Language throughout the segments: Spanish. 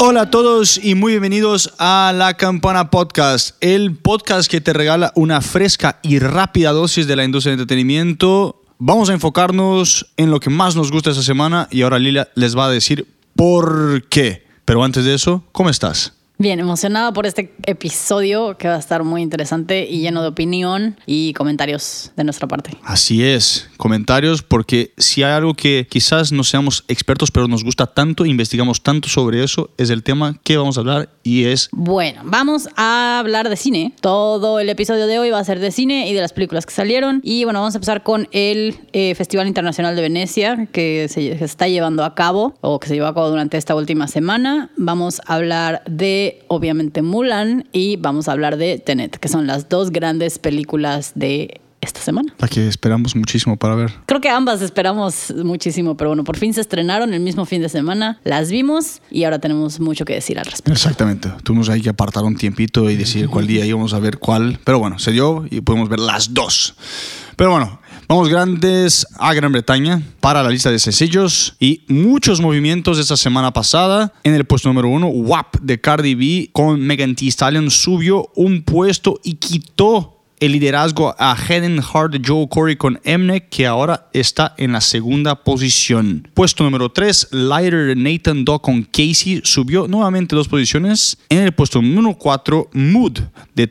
Hola a todos y muy bienvenidos a La Campana Podcast, el podcast que te regala una fresca y rápida dosis de la industria del entretenimiento. Vamos a enfocarnos en lo que más nos gusta esta semana y ahora Lilia les va a decir por qué. Pero antes de eso, ¿cómo estás? Bien, emocionada por este episodio que va a estar muy interesante y lleno de opinión y comentarios de nuestra parte. Así es, comentarios porque si hay algo que quizás no seamos expertos pero nos gusta tanto, investigamos tanto sobre eso, es el tema que vamos a hablar y es... Bueno, vamos a hablar de cine. Todo el episodio de hoy va a ser de cine y de las películas que salieron. Y bueno, vamos a empezar con el eh, Festival Internacional de Venecia que se, está llevando a cabo o que se llevó a cabo durante esta última semana. Vamos a hablar de obviamente Mulan y vamos a hablar de Tenet, que son las dos grandes películas de esta semana. La que esperamos muchísimo para ver. Creo que ambas esperamos muchísimo, pero bueno, por fin se estrenaron el mismo fin de semana, las vimos y ahora tenemos mucho que decir al respecto. Exactamente. Tuvimos ahí que apartar un tiempito y decir cuál día íbamos a ver cuál. Pero bueno, se dio y podemos ver las dos. Pero bueno, vamos grandes a Gran Bretaña para la lista de sencillos y muchos movimientos de esta semana pasada. En el puesto número uno, WAP de Cardi B con Megan Thee Stallion subió un puesto y quitó el liderazgo a Hayden Hart Joe Corey con Mnek, que ahora está en la segunda posición. Puesto número 3, Lighter Nathan Dog con Casey subió nuevamente dos posiciones. En el puesto número 4, Mood de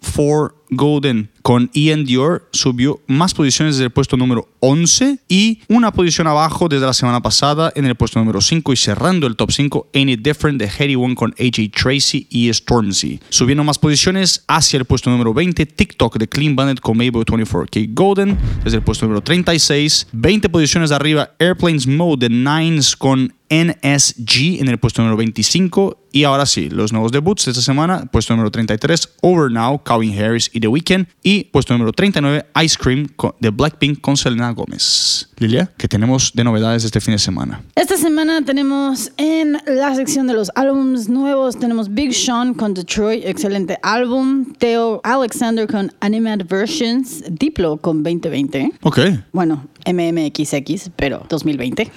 24 Golden con Ian Dior subió más posiciones desde el puesto número 11 y una posición abajo desde la semana pasada en el puesto número 5 y cerrando el top 5 Ain't It Different de Heady One con AJ Tracy y Stormzy. Subiendo más posiciones hacia el puesto número 20 TikTok de Clean Bandit con Mabel 24K Golden desde el puesto número 36. 20 posiciones arriba Airplanes Mode de Nines con NSG en el puesto número 25. Y ahora sí, los nuevos debuts de esta semana, puesto número 33, Over Now, Calvin Harris y The Weeknd. Y puesto número 39, Ice Cream de Blackpink con Selena Gómez. Lilia, ¿qué tenemos de novedades este fin de semana? Esta semana tenemos en la sección de los álbumes nuevos, tenemos Big Sean con Detroit, excelente álbum. Theo Alexander con Animated Versions. Diplo con 2020. Ok. Bueno, MMXX, pero 2020.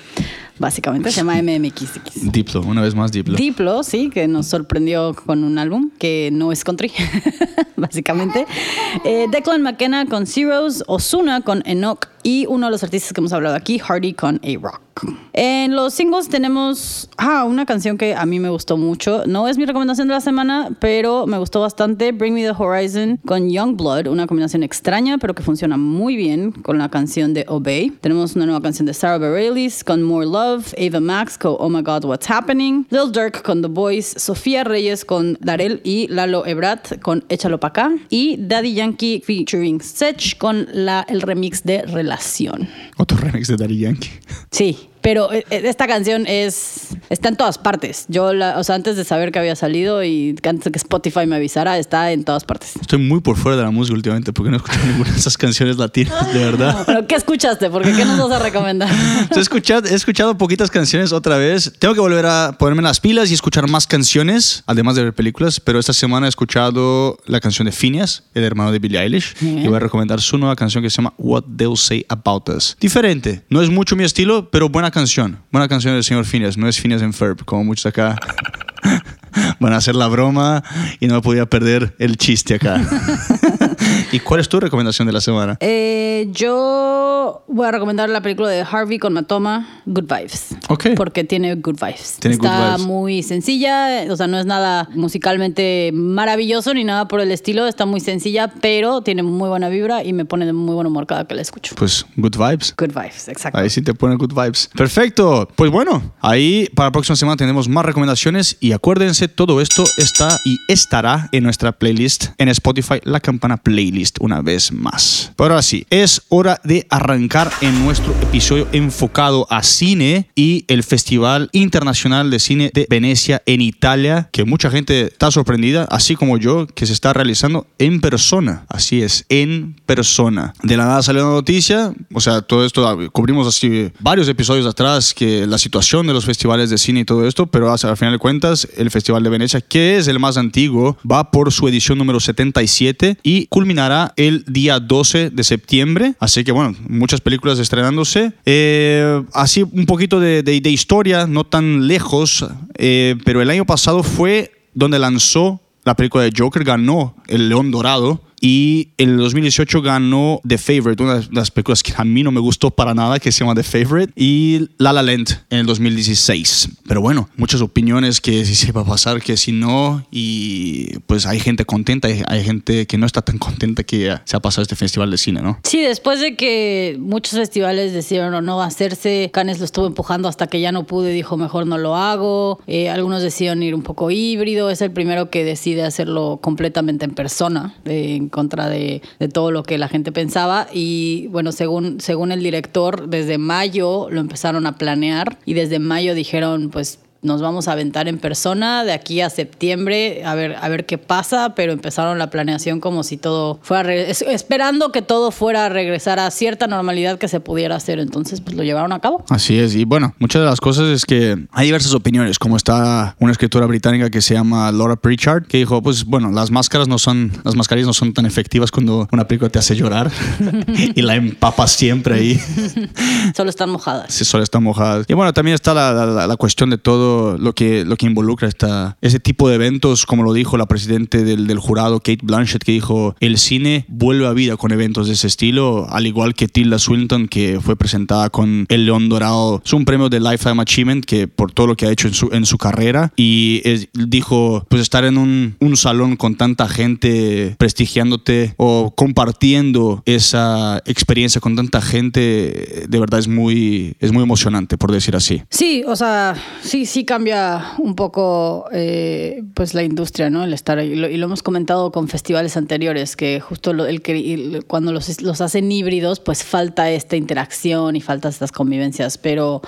Básicamente se llama MMXX. Diplo, una vez más Diplo. Diplo, sí, que nos sorprendió con un álbum que no es country, básicamente. Eh, Declan McKenna con Zeros, Osuna con Enoch y uno de los artistas que hemos hablado aquí, Hardy con A-Rock. En los singles tenemos ah, una canción que a mí me gustó mucho. No es mi recomendación de la semana, pero me gustó bastante. Bring Me the Horizon con Youngblood, una combinación extraña, pero que funciona muy bien con la canción de Obey. Tenemos una nueva canción de Sarah Bareilles con More Love, Ava Max con Oh My God What's Happening, Lil Durk con The Boys, Sofía Reyes con Darel y Lalo Ebrat con Échalo Pa' acá y Daddy Yankee featuring Sech con el remix de Relación. Otro remix de Daddy Yankee. Sí, pero eh, esta canción es está en todas partes. Yo, la, o sea, antes de saber que había salido y antes de que Spotify me avisara, está en todas partes. Estoy muy por fuera de la música últimamente porque no he escuchado ninguna de esas canciones latinas, de verdad. ¿Pero qué escuchaste? Porque ¿qué nos vas a recomendar? he, escuchado, he escuchado poquitas canciones otra vez. Tengo que volver a ponerme las pilas y escuchar más canciones, además de ver películas. Pero esta semana he escuchado la canción de Phineas, el hermano de Billie Eilish. Y voy a recomendar su nueva canción que se llama What They'll Say About Us. Diferente. No es mucho mi estilo, pero buena canción. Buena canción del señor Phineas. No es Phineas en Ferb, como muchos acá van a hacer la broma y no podía perder el chiste acá. ¿Y cuál es tu recomendación de la semana? Eh, yo voy a recomendar la película de Harvey con Matoma, Good Vibes. Ok. Porque tiene good vibes. Tiene good Está vibes. muy sencilla, o sea, no es nada musicalmente maravilloso ni nada por el estilo, está muy sencilla, pero tiene muy buena vibra y me pone de muy buen humor cada que la escucho. Pues Good Vibes. Good vibes, exacto. Ahí sí te pone good vibes. Perfecto. Pues bueno, ahí para la próxima semana tenemos más recomendaciones y acuérdense, todo esto está y estará en nuestra playlist en Spotify, la campana playlist, una vez más. Pero ahora sí, es hora de arrancar en nuestro episodio enfocado a cine y el Festival Internacional de Cine de Venecia en Italia, que mucha gente está sorprendida, así como yo, que se está realizando en persona. Así es, en persona. De la nada salió una noticia, o sea, todo esto ah, cubrimos así varios episodios atrás que la situación de los festivales de cine y todo esto, pero al final de cuentas el Festival de Venecia, que es el más antiguo, va por su edición número 77 y culminará el día 12 de septiembre. Así que bueno, muchas películas estrenándose. Eh, así un poquito de historia, no tan lejos, eh, pero el año pasado fue donde lanzó la película de Joker, ganó el León Dorado. Y en el 2018 ganó The Favorite, una de las películas que a mí no me gustó para nada, que se llama The Favorite, y La La Land en el 2016. Pero bueno, muchas opiniones que si se va a pasar, que si no, y pues hay gente contenta, hay, hay gente que no está tan contenta que se ha pasado este festival de cine, ¿no? Sí, después de que muchos festivales decidieron o no hacerse, Cannes lo estuvo empujando hasta que ya no pudo y dijo mejor no lo hago. Eh, algunos decidieron ir un poco híbrido. Es el primero que decide hacerlo completamente en persona, eh, contra de, todo lo que la gente pensaba. Y bueno, según, según el director, desde mayo lo empezaron a planear y desde mayo dijeron, pues nos vamos a aventar en persona de aquí a septiembre a ver a ver qué pasa, pero empezaron la planeación como si todo fuera esperando que todo fuera a regresar a cierta normalidad que se pudiera hacer, entonces pues lo llevaron a cabo. Así es, y bueno, muchas de las cosas es que hay diversas opiniones, como está una escritora británica que se llama Laura Pritchard, que dijo, pues bueno, las máscaras no son, las mascarillas no son tan efectivas cuando una película te hace llorar y la empapas siempre ahí, Solo están mojadas. si solo están mojadas. Y bueno, también está la, la- la cuestión de todo lo que, lo que involucra esta, ese tipo de eventos, como lo dijo la presidente del, del jurado, Kate Blanchett, que dijo, el cine vuelve a vida con eventos de ese estilo, al igual que Tilda Swinton, que fue presentada con el León Dorado. Es un premio de Lifetime Achievement que por todo lo que ha hecho en su, en su carrera. Y es- dijo, pues estar en un, un salón con tanta gente prestigiándote o compartiendo esa experiencia con tanta gente, de verdad es muy, es muy emocionante, por decir así. Sí, o sea, sí, sí cambia un poco eh, pues la industria, ¿no? El estar ahí. Y lo, hemos comentado con festivales anteriores, que justo lo- el- cuando los, los hacen híbridos, pues falta esta interacción y falta estas convivencias. Pero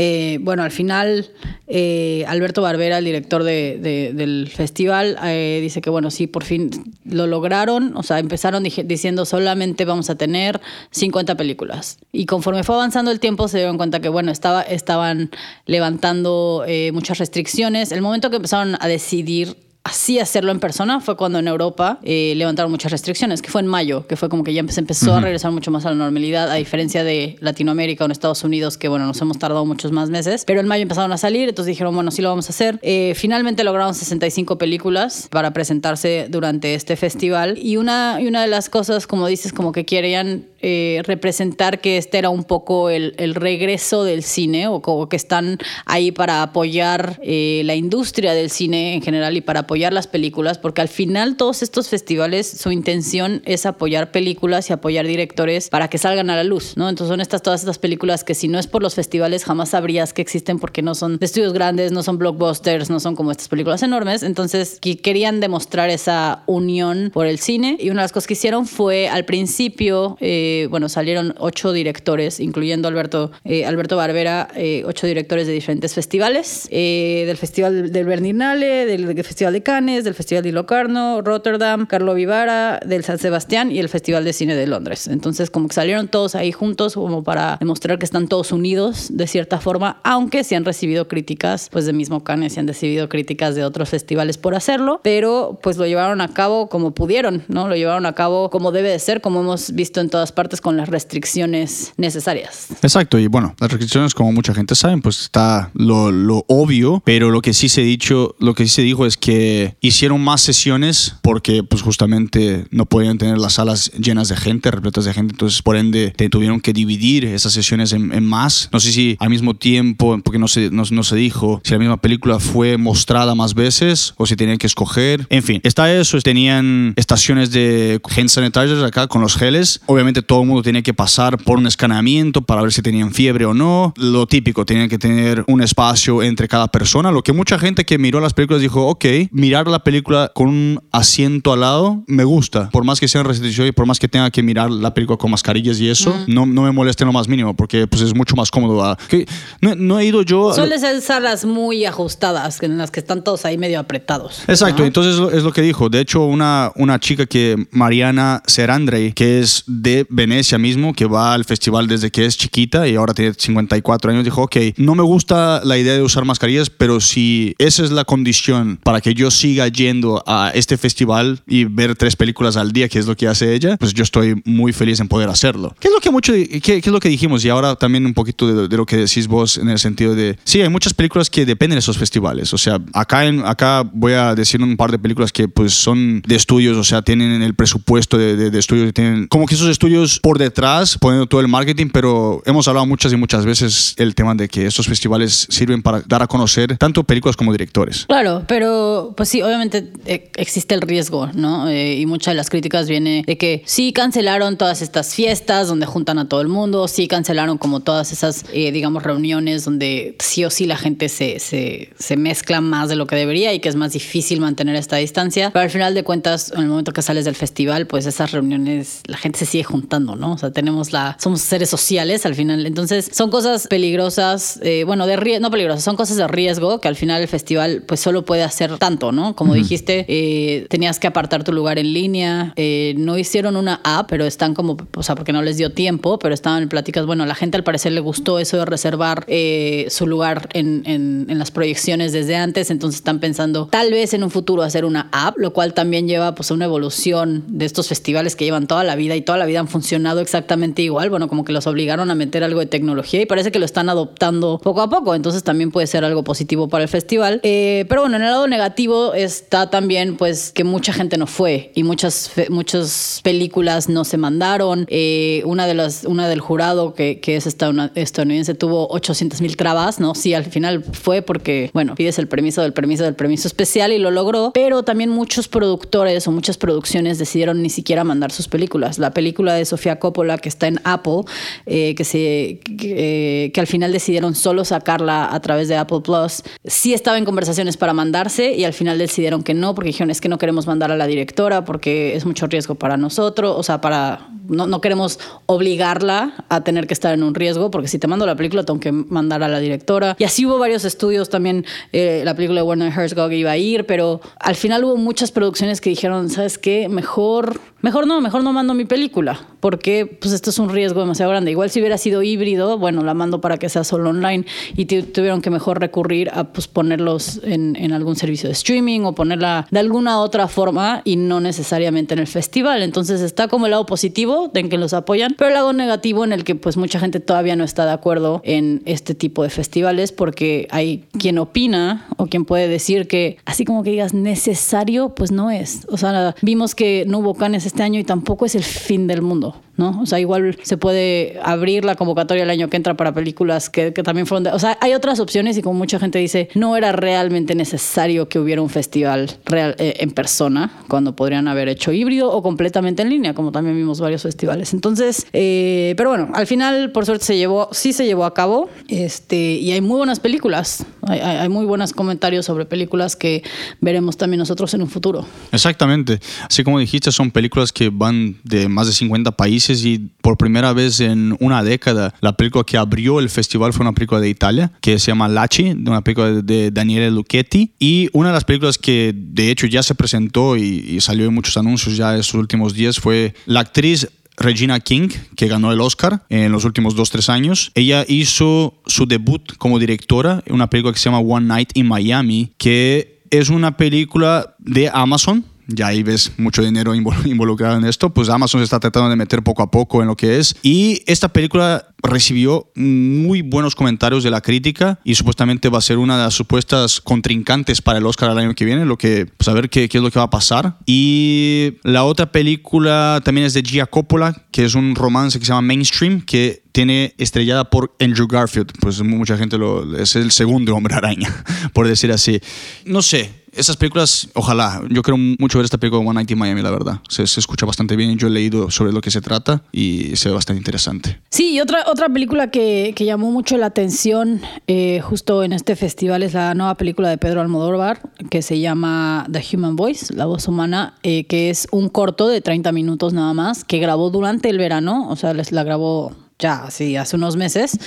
eh, bueno, al final, eh, Alberto Barbera, el director de- de- del festival, eh, dice que, bueno, sí, por fin lo lograron. O sea, empezaron diciendo solamente vamos a tener 50 películas. Y conforme fue avanzando el tiempo, se dieron cuenta que, bueno, estaba, estaban levantando muchas restricciones. El momento que empezaron a decidir así hacerlo en persona fue cuando en Europa eh, levantaron muchas restricciones, que fue en mayo, que fue como que ya se empezó a regresar mucho más a la normalidad, a diferencia de Latinoamérica o en Estados Unidos, que bueno, nos hemos tardado muchos más meses, pero en mayo empezaron a salir, entonces dijeron, bueno, sí lo vamos a hacer. Eh, finalmente lograron 65 películas para presentarse durante este festival. Y una, y una de las cosas, como dices, como que querían eh, representar que este era un poco el, regreso del cine o como que están ahí para apoyar eh, la industria del cine en general y para apoyar las películas, porque al final todos estos festivales su intención es apoyar películas y apoyar directores para que salgan a la luz, ¿no? Entonces son estas todas estas películas que si no es por los festivales jamás sabrías que existen porque no son estudios grandes, no son blockbusters, no son como estas películas enormes, entonces que querían demostrar esa unión por el cine y una de las cosas que hicieron fue al principio, eh, bueno, salieron ocho directores, incluyendo Alberto, eh, Alberto Barbera, eh, ocho directores de diferentes festivales, eh, del Festival del Berninale, del, del Festival de Cannes, del Festival de Locarno, Rotterdam, Carlo Vivara, del San Sebastián y el Festival de Cine de Londres. Entonces, como que salieron todos ahí juntos como para demostrar que están todos unidos de cierta forma, aunque sí han recibido críticas, pues de mismo Cannes, sí han recibido críticas de otros festivales por hacerlo, pero pues lo llevaron a cabo como pudieron, ¿no? Lo llevaron a cabo como debe de ser, como hemos visto en todas partes con las restricciones necesarias. Exacto, y bueno, las restricciones, como mucha gente sabe, pues está lo, lo obvio, pero lo que sí se dicho, lo que sí se dijo es que hicieron más sesiones porque pues justamente no podían tener las salas llenas de gente, repletas de gente, entonces por ende te tuvieron que dividir esas sesiones en, en más. No sé si al mismo tiempo, porque no se, no, no se dijo si la misma película fue mostrada más veces o si tenían que escoger. En fin, está eso, tenían estaciones de hand sanitizers acá con los geles. Obviamente todo el mundo tenía que pasar por un escaneamiento para ver si tenían fiebre o no. Lo típico, tenían que tener un espacio entre cada persona. Lo que mucha gente que miró las películas dijo, ok, mirar la película con un asiento al lado me gusta. Por más que sean restricciones y por más que tenga que mirar la película con mascarillas y eso, no, no me molesta en lo más mínimo porque pues es mucho más cómodo. Que no, no he ido yo... Suelen ser salas muy ajustadas, en las que están todos ahí medio apretados. Exacto, ¿no? entonces es lo, es lo que dijo. De hecho, una, una chica que, Mariana Serandrey, que es de Venecia mismo, que va al festival desde que es chiquita y ahora tiene 54 años, dijo, ok, no me gusta la idea de usar mascarillas, pero si esa es la condición para que yo siga yendo a este festival y ver tres películas al día, que es lo que hace ella, pues yo estoy muy feliz en poder hacerlo. ¿Qué es lo que mucho, qué, qué es lo que dijimos? Y ahora también un poquito de, de, lo que decís vos en el sentido de, sí, hay muchas películas que dependen de esos festivales. O sea, acá, en, acá voy a decir un par de películas que pues son de estudios, o sea, tienen el presupuesto de, de, de estudios, tienen como que esos estudios por detrás, poniendo todo el marketing, pero hemos hablado muchas y muchas veces el tema de que estos festivales sirven para dar a conocer tanto películas como directores. Claro, pero pues sí, obviamente eh, existe el riesgo, ¿no? Eh, y muchas de las críticas viene de que sí cancelaron todas estas fiestas donde juntan a todo el mundo, sí cancelaron como todas esas, eh, digamos, reuniones donde sí o sí la gente se, se, se, mezcla más de lo que debería y que es más difícil mantener esta distancia. Pero al final de cuentas, en el momento que sales del festival, pues esas reuniones, la gente se sigue juntando, ¿no? O sea, tenemos la, somos seres sociales al final. Entonces, son cosas peligrosas, eh, bueno, de riesgo, no peligrosas, son cosas de riesgo que al final el festival pues solo puede hacer tanto, ¿no? Como uh -huh. dijiste, eh, tenías que apartar tu lugar en línea, eh, no hicieron una app, pero están como, o sea, porque no les dio tiempo, pero estaban en pláticas, bueno, la gente al parecer le gustó eso de reservar eh, su lugar en, en, en, las proyecciones desde antes, entonces están pensando tal vez en un futuro hacer una app, lo cual también lleva pues a una evolución de estos festivales que llevan toda la vida y toda la vida han funcionado exactamente igual, bueno, como que los obligaron a meter algo de tecnología y parece que lo están adoptando poco a poco, entonces también puede ser algo positivo para el festival, eh, pero bueno, en el lado negativo está también pues que mucha gente no fue y muchas, muchas películas no se mandaron, eh, una de las, una del jurado que, que es estadounidense tuvo 800 mil trabas, ¿no? Sí, al final fue porque, bueno, pides el permiso del permiso del permiso especial y lo logró, pero también muchos productores o muchas producciones decidieron ni siquiera mandar sus películas. La película de Sofía Coppola que está en Apple, eh, que, se, que, eh, que, al final decidieron solo sacarla a través de Apple Plus, sí estaba en conversaciones para mandarse y al final decidieron que no, porque dijeron es que no queremos mandar a la directora porque es mucho riesgo para nosotros, o sea, para no, no queremos obligarla a tener que estar en un riesgo, porque si te mando la película tengo que mandar a la directora. Y así hubo varios estudios también, eh, la película de Werner Herzog iba a ir, pero al final hubo muchas producciones que dijeron, ¿sabes qué? Mejor, mejor no, mejor no mando mi película, porque pues esto es un riesgo demasiado grande. Igual si hubiera sido híbrido, bueno, la mando para que sea solo online y tuvieron que mejor recurrir a pues, ponerlos en, en algún servicio de streaming o ponerla de alguna otra forma y no necesariamente en el festival. Entonces está como el lado positivo en que los apoyan, pero el lado negativo en el que pues mucha gente todavía no está de acuerdo en este tipo de festivales porque hay quien opina o quien puede decir que así como que digas necesario, pues no es. O sea, vimos que no hubo canes este año y tampoco es el fin del mundo. ¿no? O sea, igual se puede abrir la convocatoria el año que entra para películas que, también fueron de, O sea, hay otras opciones y como mucha gente dice, no era realmente necesario que hubiera un festival real eh, en persona cuando podrían haber hecho híbrido o completamente en línea, como también vimos varios festivales. Entonces, eh, pero bueno, al final, por suerte, se llevó, sí se llevó a cabo este, y hay muy buenas películas. Hay, hay muy buenos comentarios sobre películas que veremos también nosotros en un futuro. Exactamente. Así como dijiste, son películas que van de más de 50 países y por primera vez en una década la película que abrió el festival fue una película de Italia que se llama Laci, de una película de Daniele Lucchetti y una de las películas que de hecho ya se presentó y, y salió en muchos anuncios ya estos últimos días fue la actriz Regina King, que ganó el Oscar en los últimos dos, tres años. Ella hizo su debut como directora en una película que se llama One Night in Miami, que es una película de Amazon, ya ahí ves mucho dinero involucrado en esto, pues Amazon se está tratando de meter poco a poco en lo que es. Y esta película recibió muy buenos comentarios de la crítica y supuestamente va a ser una de las supuestas contrincantes para el Oscar el año que viene, lo que, pues a ver qué, qué es lo que va a pasar. Y la otra película también es de Gia Coppola, que es un romance que se llama Mainstream, que tiene estrellada por Andrew Garfield. Pues mucha gente lo, es el segundo hombre araña, por decir así. No sé, esas películas, ojalá. Yo creo mucho ver esta película One Night in Miami, la verdad. Se, escucha bastante bien. Yo he leído sobre lo que se trata y se ve bastante interesante. Sí, otra, otra película que, que llamó mucho la atención eh, justo en este festival es la nueva película de Pedro Almodóvar que se llama The Human Voice, La Voz Humana, eh, que es un corto de 30 minutos nada más, que grabó durante el verano, o sea, la grabó ya, sí, hace unos meses.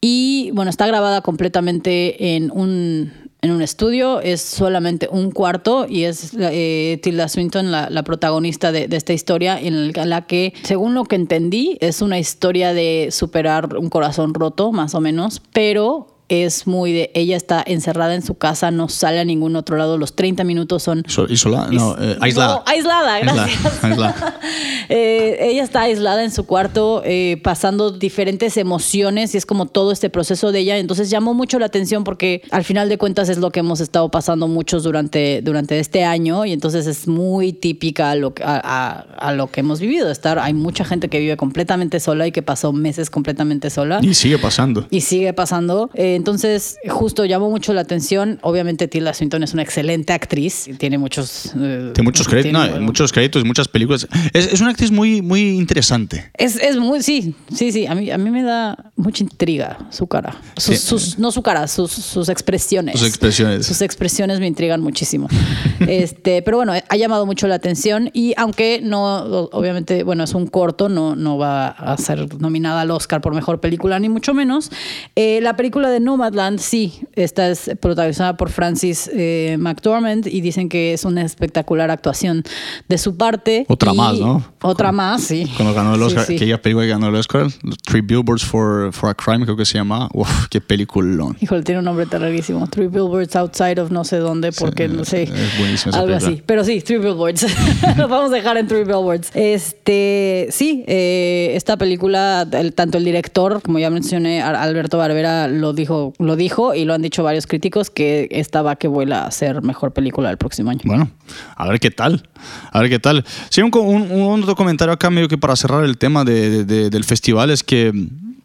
Y bueno, está grabada completamente en un en un estudio, es solamente un cuarto y es eh, Tilda Swinton la, protagonista de esta historia en la que, según lo que entendí, es una historia de superar un corazón roto, más o menos, pero es muy de ella está encerrada en su casa, no sale a ningún otro lado. Los 30 minutos son. So- isola- no, eh, aislada. No, aislada, gracias. Aislada. Eh, ella está aislada en su cuarto, eh, pasando diferentes emociones y es como todo este proceso de ella. Entonces llamó mucho la atención porque al final de cuentas es lo que hemos estado pasando muchos durante, durante este año y entonces es muy típica a lo, que- a, a- a lo que hemos vivido. Estar, hay mucha gente que vive completamente sola y que pasó meses completamente sola. Y sigue pasando. Y sigue pasando. Eh, entonces, justo llamó mucho la atención. Obviamente, Tilda Swinton es una excelente actriz. Tiene muchos. eh, Tiene muchos créditos, tiene- no, muchos créditos, muchas películas. Es, es una actriz muy, muy interesante. Es, es muy, sí, sí, sí. A mí, a mí me da mucha intriga su cara. Sus, Sí. sus- no su cara, sus, sus expresiones. Sus expresiones. Sus expresiones me intrigan muchísimo. este, pero bueno, ha llamado mucho la atención y aunque no, obviamente, bueno, es un corto, no, no va a ser nominada al Oscar por mejor película, ni mucho menos. eh, la película de Nomadland, sí, esta es protagonizada por Francis eh, McDormand y dicen que es una espectacular actuación de su parte. Otra Y- más, ¿no? Otra más, sí. Cuando ganó el Sí, Oscar, sí. aquella película que ganó el Oscar, Three Billboards for, for a Crime, creo que se llama. Uf, qué peliculón. Híjole, tiene un nombre terrorísimo. Three Billboards Outside of no sé dónde, porque no sé. es buenísima esa Algo película. así. Pero sí, Three Billboards. Lo vamos a dejar en Three Billboards. Este, sí, eh, esta película, el- tanto el director, como ya mencioné, Alberto Barbera lo dijo, lo dijo y lo han dicho varios críticos que esta va que vuela a ser mejor película del próximo año. Bueno, a ver qué tal. A ver qué tal. Sí, un, un, un otro comentario acá, medio que para cerrar el tema de- de- de- del festival, es que,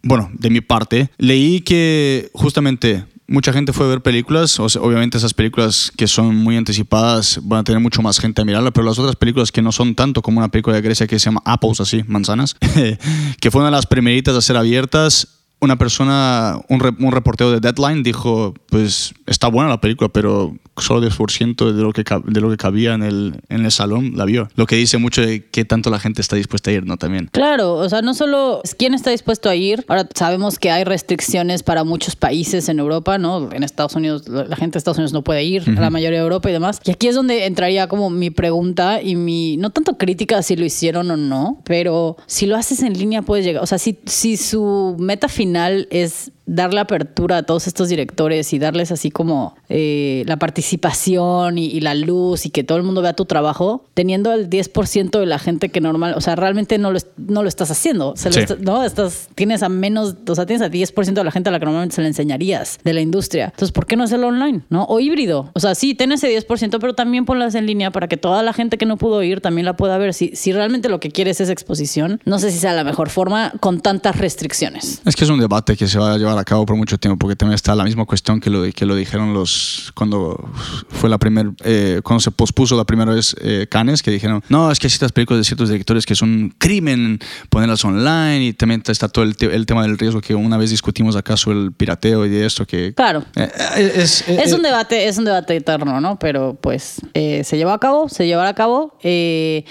bueno, de mi parte, leí que justamente mucha gente fue a ver películas. O sea, obviamente, esas películas que son muy anticipadas van a tener mucho más gente a mirarla, pero las otras películas que no son tanto como una película de Grecia que se llama Apples, así, manzanas, que fue una de las primeritas a ser abiertas una persona, un, re- un reportero de Deadline dijo, pues está buena la película, pero solo 10% de lo que, de lo que cabía en el, en el salón la vio. Lo que dice mucho de qué tanto la gente está dispuesta a ir, ¿no? También. Claro, o sea, no solo es quién está dispuesto a ir. Ahora sabemos que hay restricciones para muchos países en Europa, ¿no? En Estados Unidos, la gente de Estados Unidos no puede ir, a la mayoría de Europa y demás. Y aquí es donde entraría como mi pregunta y mi, no tanto crítica si lo hicieron o no, pero si lo haces en línea puedes llegar. O sea, si, si su meta final es darle apertura a todos estos directores y darles así como eh, la participación y, y la luz y que todo el mundo vea tu trabajo, teniendo el 10% de la gente que normal, o sea, realmente no lo, es- no lo estás haciendo, Se lo Sí. ¿no? Estás, tienes a menos, o sea, tienes a 10% de la gente a la que normalmente se le enseñarías de la industria. Entonces, ¿por qué no hacerlo online? ¿No? O híbrido. O sea, sí, ten ese 10%, pero también ponlas en línea para que toda la gente que no pudo ir también la pueda ver. Si, si realmente lo que quieres es exposición, no sé si sea la mejor forma con tantas restricciones. Es que es un debate que se va a llevar a cabo por mucho tiempo, porque también está la misma cuestión que lo, que lo dijeron los cuando fue la primer, eh, cuando se pospuso la primera vez eh, Cannes, que dijeron, no, es que hay ciertas películas de ciertos directores que son un crimen ponerlas online y también está todo el, te- el tema del riesgo que una vez discutimos acá sobre el pirateo y de esto que... Claro. Eh, eh, es, eh, Es un eh, debate, es un debate eterno, ¿no? Pero pues se llevó a cabo, se llevará a cabo. eh,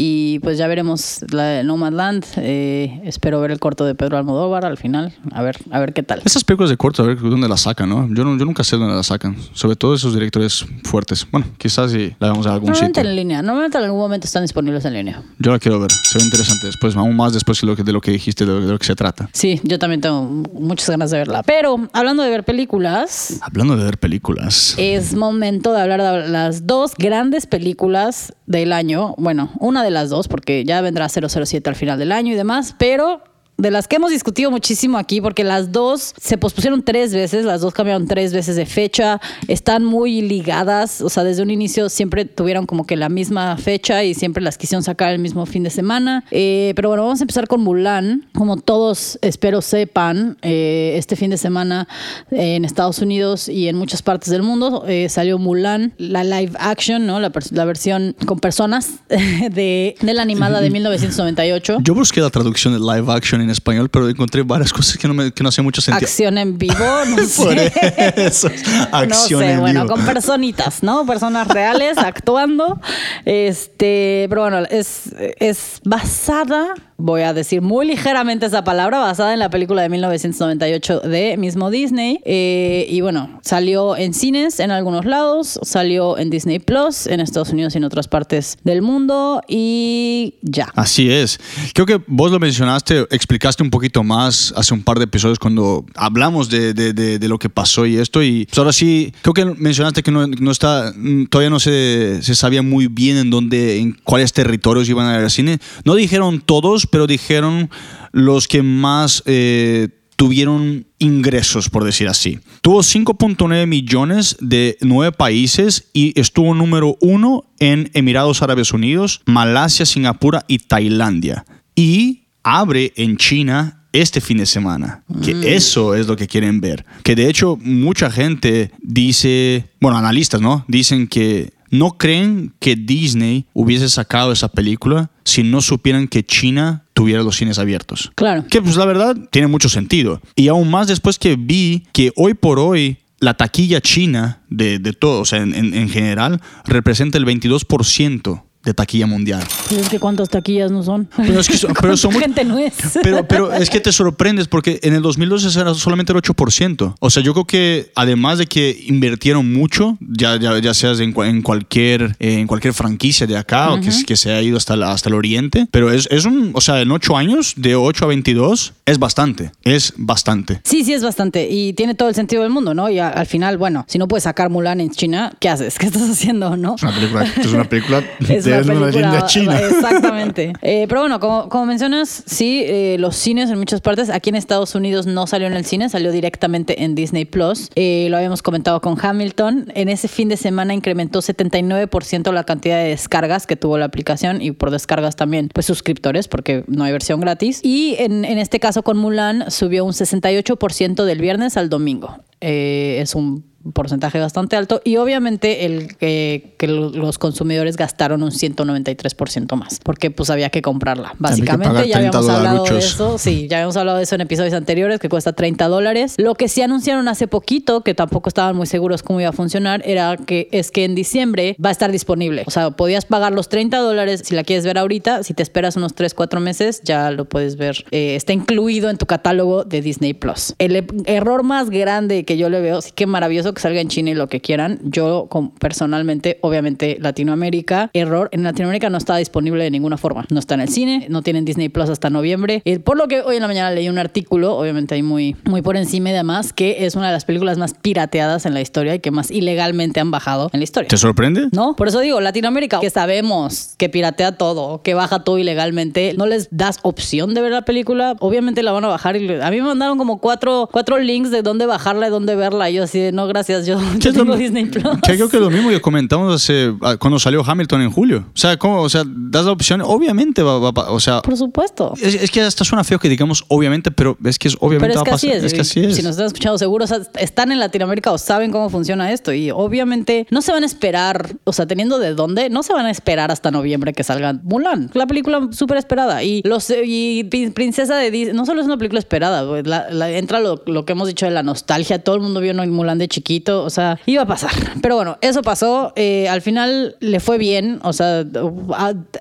y pues ya veremos la de Nomadland. Eh, espero ver el corto de Pedro Almodóvar al final. A ver, a ver qué tal. Esas películas de corto, a ver dónde las sacan, ¿no? Yo, no- yo nunca sé dónde las sacan. Sobre todo esos directores fuertes. Bueno, quizás si la vemos en algún Normalmente sitio. en línea, normalmente en algún momento están disponibles en línea. Yo la quiero ver. Se ve interesante después, aún más después de lo que, de lo que dijiste, de lo, de lo que se trata. Sí, yo también tengo muchas ganas de verla. Pero hablando de ver películas, Hablando de ver películas. es momento de hablar de las dos grandes películas del año. Bueno, una de las dos, porque ya vendrá 007 al final del año y demás, pero de las que hemos discutido muchísimo aquí, porque las dos se pospusieron tres veces, las dos cambiaron tres veces de fecha, están muy ligadas, o sea, desde un inicio siempre tuvieron como que la misma fecha y siempre las quisieron sacar el mismo fin de semana. Eh, pero bueno, vamos a empezar con Mulan. Como todos espero sepan, eh, este fin de semana eh, en Estados Unidos y en muchas partes del mundo eh, salió Mulan, la live action, ¿no? La, la versión con personas de, de la animada de 1998. Yo busqué la traducción de live action en en español, pero encontré varias cosas que no, me, que no hacían mucho sentido. Acción en vivo, no Por sé. eso, acción no sé, en bueno, vivo. con personitas, ¿no? Personas reales actuando. Este, pero bueno, es, es basada, voy a decir muy ligeramente esa palabra, basada en la película de 1998 de mismo Disney. Eh, y bueno, salió en cines en algunos lados, salió en Disney Plus, en Estados Unidos y en otras partes del mundo. Y ya. Así es. Creo que vos lo mencionaste, explicaste un poquito más hace un par de episodios cuando hablamos de, de- de- de lo que pasó y esto. Y pues ahora sí, creo que mencionaste que no, no está, mm, todavía no se, se sabía muy bien en dónde, en cuáles territorios iban a ir al cine. No dijeron todos, pero dijeron los que más eh, tuvieron ingresos, por decir así. Tuvo 5.9 millones de nueve países y estuvo número uno en Emiratos Árabes Unidos, Malasia, Singapur y Tailandia. Y abre en China este fin de semana. Que eso es lo que quieren ver. Que de hecho mucha gente dice, bueno, analistas, ¿no? Dicen que no creen que Disney hubiese sacado esa película si no supieran que China tuviera los cines abiertos. Claro. Que pues la verdad tiene mucho sentido. Y aún más después que vi que hoy por hoy la taquilla china de, de todo, o sea, en, en- en general, representa el 22% de taquilla mundial. Pues es que cuántas taquillas no son. Pero es que son- pero son muy- gente no es. Pero, pero es que te sorprendes porque en el 2012 era solamente el 8%. O sea, yo creo que además de que invirtieron mucho, ya, ya, ya seas en, en cualquier, eh, en cualquier franquicia de acá o que, que se ha ido hasta, la- hasta el oriente, pero es, es un, o sea, en 8 años, de 8 a 22, es bastante. Es bastante. Sí, sí, es bastante. Y tiene todo el sentido del mundo, ¿no? Y a- al final, bueno, si no puedes sacar Mulan en China, ¿qué haces? ¿Qué estás haciendo, no? Es una película, es una película Es de una una leyenda china. Exactamente. Eh, pero bueno, como, como mencionas, sí, eh, los cines en muchas partes. Aquí en Estados Unidos no salió en el cine, salió directamente en Disney Plus. Eh, lo habíamos comentado con Hamilton. En ese fin de semana incrementó 79% la cantidad de descargas que tuvo la aplicación y por descargas también, pues suscriptores, porque no hay versión gratis. Y en, en este caso con Mulan subió un 68% del viernes al domingo. Eh, es un porcentaje bastante alto y obviamente el que, que lo- los consumidores gastaron un 193% más porque pues había que comprarla básicamente. Ya habíamos 30 hablado de eso sí ya habíamos hablado de eso en episodios anteriores que cuesta 30 dólares. Lo que sí anunciaron hace poquito que tampoco estaban muy seguros cómo iba a funcionar era que es que en diciembre va a estar disponible. O sea podías pagar los 30 dólares si la quieres ver ahorita. Si te esperas unos 3 4 meses ya lo puedes ver Eh, está incluido en tu catálogo de Disney Plus. El e- error más grande que yo le veo sí que maravilloso que salga en China y lo que quieran yo personalmente obviamente Latinoamérica error en Latinoamérica no está disponible de ninguna forma no está en el cine no tienen Disney Plus hasta noviembre Eh, por lo que hoy en la mañana leí un artículo obviamente ahí muy muy por encima y demás que es una de las películas más pirateadas en la historia y que más ilegalmente han bajado en la historia ¿Te sorprende? ¿no? Por eso digo, Latinoamérica, que sabemos que piratea todo, que baja todo ilegalmente, no les das opción de ver la película, obviamente la van a bajar. Y a mí me mandaron como cuatro, cuatro links de dónde bajarla y dónde verla. Y yo así de, no, gracias, yo, yo es lo tengo Disney Plus. Que creo que es lo mismo que comentamos hace, ah, cuando salió Hamilton en julio. O sea, ¿cómo? O sea, das la opción, obviamente va, va- va- o sea, Por supuesto. es, es que hasta suena feo que digamos obviamente, pero es que es obviamente Pero es va que a así pasar. es. que así es. Si nos están escuchando seguro, o sea, están en Latinoamérica o saben cómo funciona esto. Y obviamente no se van a esperar, o sea, teniendo de dónde, no se van a esperar hasta noviembre que salga Mulan. La película súper esperada. Y los y Prin- Princesa de Disney, no solo es una película esperada, la- la- entra lo, lo que hemos dicho de la nostalgia. Todo el mundo vio Mulan de chiquito. O sea, iba a pasar. Pero bueno, eso pasó. Eh, al final le fue bien. O sea,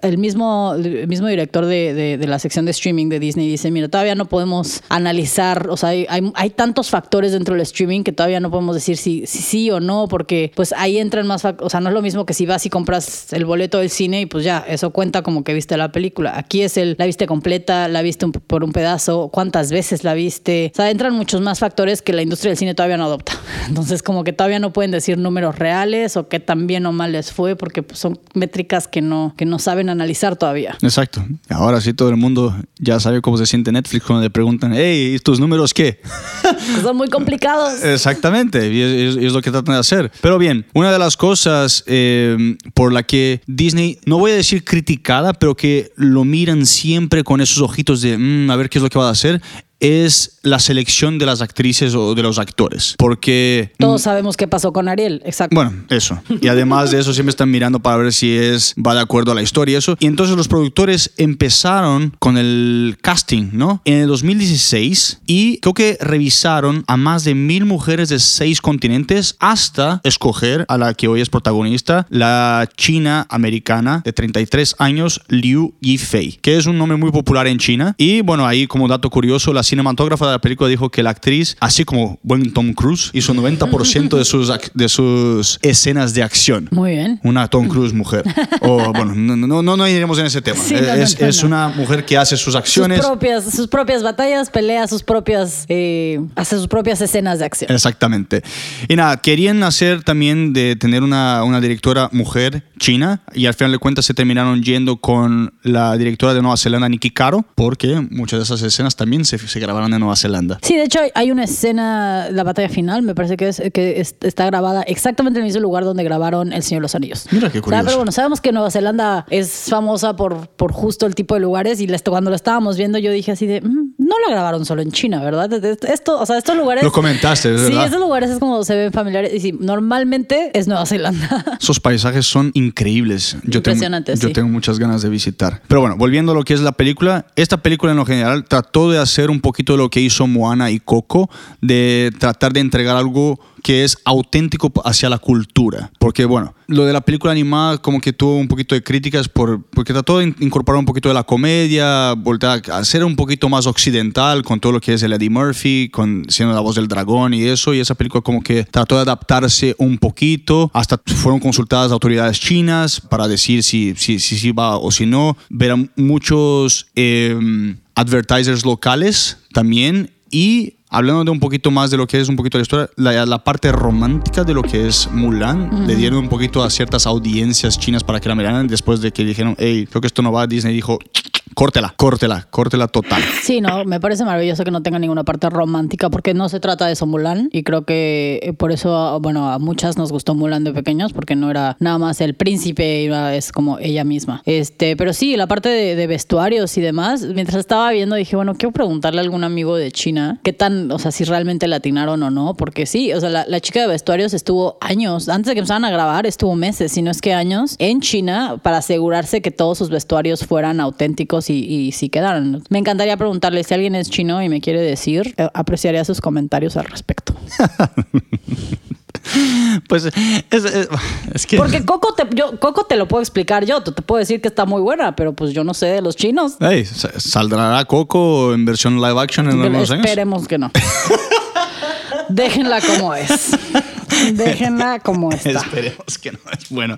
el mismo, el mismo director de, de- de la sección de streaming de Disney dice, mira, todavía no podemos analizar, o sea, hay, tantos factores dentro del streaming que todavía no podemos decir si, sí o no, porque pues ahí entran más, o sea, no es lo mismo que si vas y compras el boleto del cine y pues ya, eso cuenta como que viste la película. Aquí es el, la viste completa, la viste por un pedazo, cuántas veces la viste. O sea, entran muchos más factores que la industria del cine todavía no adopta. Entonces, como que todavía no pueden decir números reales o qué tan bien o mal les fue, porque pues, son métricas que no, que no saben analizar todavía. Exacto. Ahora sí todo el mundo ya sabe cómo se siente Netflix cuando le preguntan, hey, ¿y tus números qué? Que son muy complicados. Exactamente, y es, es- es lo que tratan de hacer. Pero bien, una de las cosas eh, por la que Disney, no voy a decir criticada, pero que lo miran siempre con esos ojitos de "Mm, a ver qué es lo que va a hacer, es la selección de las actrices o de los actores. Porque Todos sabemos qué pasó con Ariel, exacto. bueno, eso. Y además de eso, siempre están mirando para ver si es va de acuerdo a la historia y eso. Y entonces los productores empezaron con el casting, ¿no? En el 2016 y creo que revisaron a más de mil mujeres de seis continentes hasta escoger a la que hoy es protagonista, la china americana de 33 años, Liu Yifei, que es un nombre muy popular en China. Y bueno, ahí como dato curioso, la cinematógrafa de la película dijo que la actriz, así como buen Tom Cruise, hizo 90% de sus, de sus escenas de acción. Muy bien. Una Tom Cruise mujer. O bueno, no, no, no, iremos en ese tema. Sí, no, no, es no, es una mujer que hace sus acciones. Sus propias, sus propias batallas, pelea sus propias, eh, hace sus propias escenas de acción. Exactamente. Y nada, querían hacer también de tener una, una directora mujer china y al final de cuentas se terminaron yendo con la directora de Nueva Zelanda, Nikki Caro, porque muchas de esas escenas también se, se grabaron en Nueva Zelanda. Sí, de hecho hay, una escena, la batalla final, me parece que es que es- está grabada exactamente en el mismo lugar donde grabaron El Señor de los Anillos. Mira qué O sea, curioso. pero bueno, sabemos que Nueva Zelanda es famosa por, por justo el tipo de lugares y les- cuando lo estábamos viendo yo dije así de, "Mm, no lo grabaron solo en China, ¿verdad? Esto, o sea, estos lugares... Lo comentaste, es Sí, verdad. estos lugares es como se ven familiares y sí, normalmente es Nueva Zelanda. Esos paisajes son increíbles. Yo tengo, Impresionantes, yo tengo muchas ganas de visitar. Pero bueno, volviendo a lo que es la película, esta película en lo general trató de hacer un poquito de lo que hizo Moana y Coco, de tratar de entregar algo que es auténtico hacia la cultura. Porque bueno, lo de la película animada como que tuvo un poquito de críticas por, porque trató de in- incorporar un poquito de la comedia, voltear a hacer un poquito más occidental con todo lo que es el Eddie Murphy, con siendo la voz del dragón y eso, y esa película como que trató de adaptarse un poquito, hasta fueron consultadas autoridades chinas para decir si si, si, si va o si no, ver a muchos eh, advertisers locales también y Hablando de un poquito más de lo que es un poquito la historia, la, la parte romántica de lo que es Mulan, le dieron un poquito a ciertas audiencias chinas para que la miraran después de que dijeron, hey, creo que esto no va, Disney dijo, córtela, córtela, córtela total. Sí, no, me parece maravilloso que no tenga ninguna parte romántica porque no se trata de eso Mulan y creo que eh, por eso, bueno, a muchas nos gustó Mulan de pequeños porque no era nada más el príncipe, iba- es como ella misma. Este, pero sí, la parte de, vestuarios y demás, mientras estaba viendo dije, bueno, quiero preguntarle a algún amigo de China qué tan, o sea, si realmente le atinaron o no, porque sí, o sea, la, la chica de vestuarios estuvo años, antes de que empezaran a grabar, estuvo meses, si no es que años, en China para asegurarse que todos sus vestuarios fueran auténticos y, y sí quedaran. Me encantaría preguntarle si alguien es chino y me quiere decir, eh, apreciaría sus comentarios al respecto. Pues es, es- es que... Porque Coco te, yo, Coco te lo puedo explicar yo, te, te puedo decir que está muy buena, pero pues yo no sé de los chinos. Hey, ¿Saldrá Coco en versión live action en años? Esperemos que no. Déjenla como es. Déjenla como está. Esperemos que no es bueno.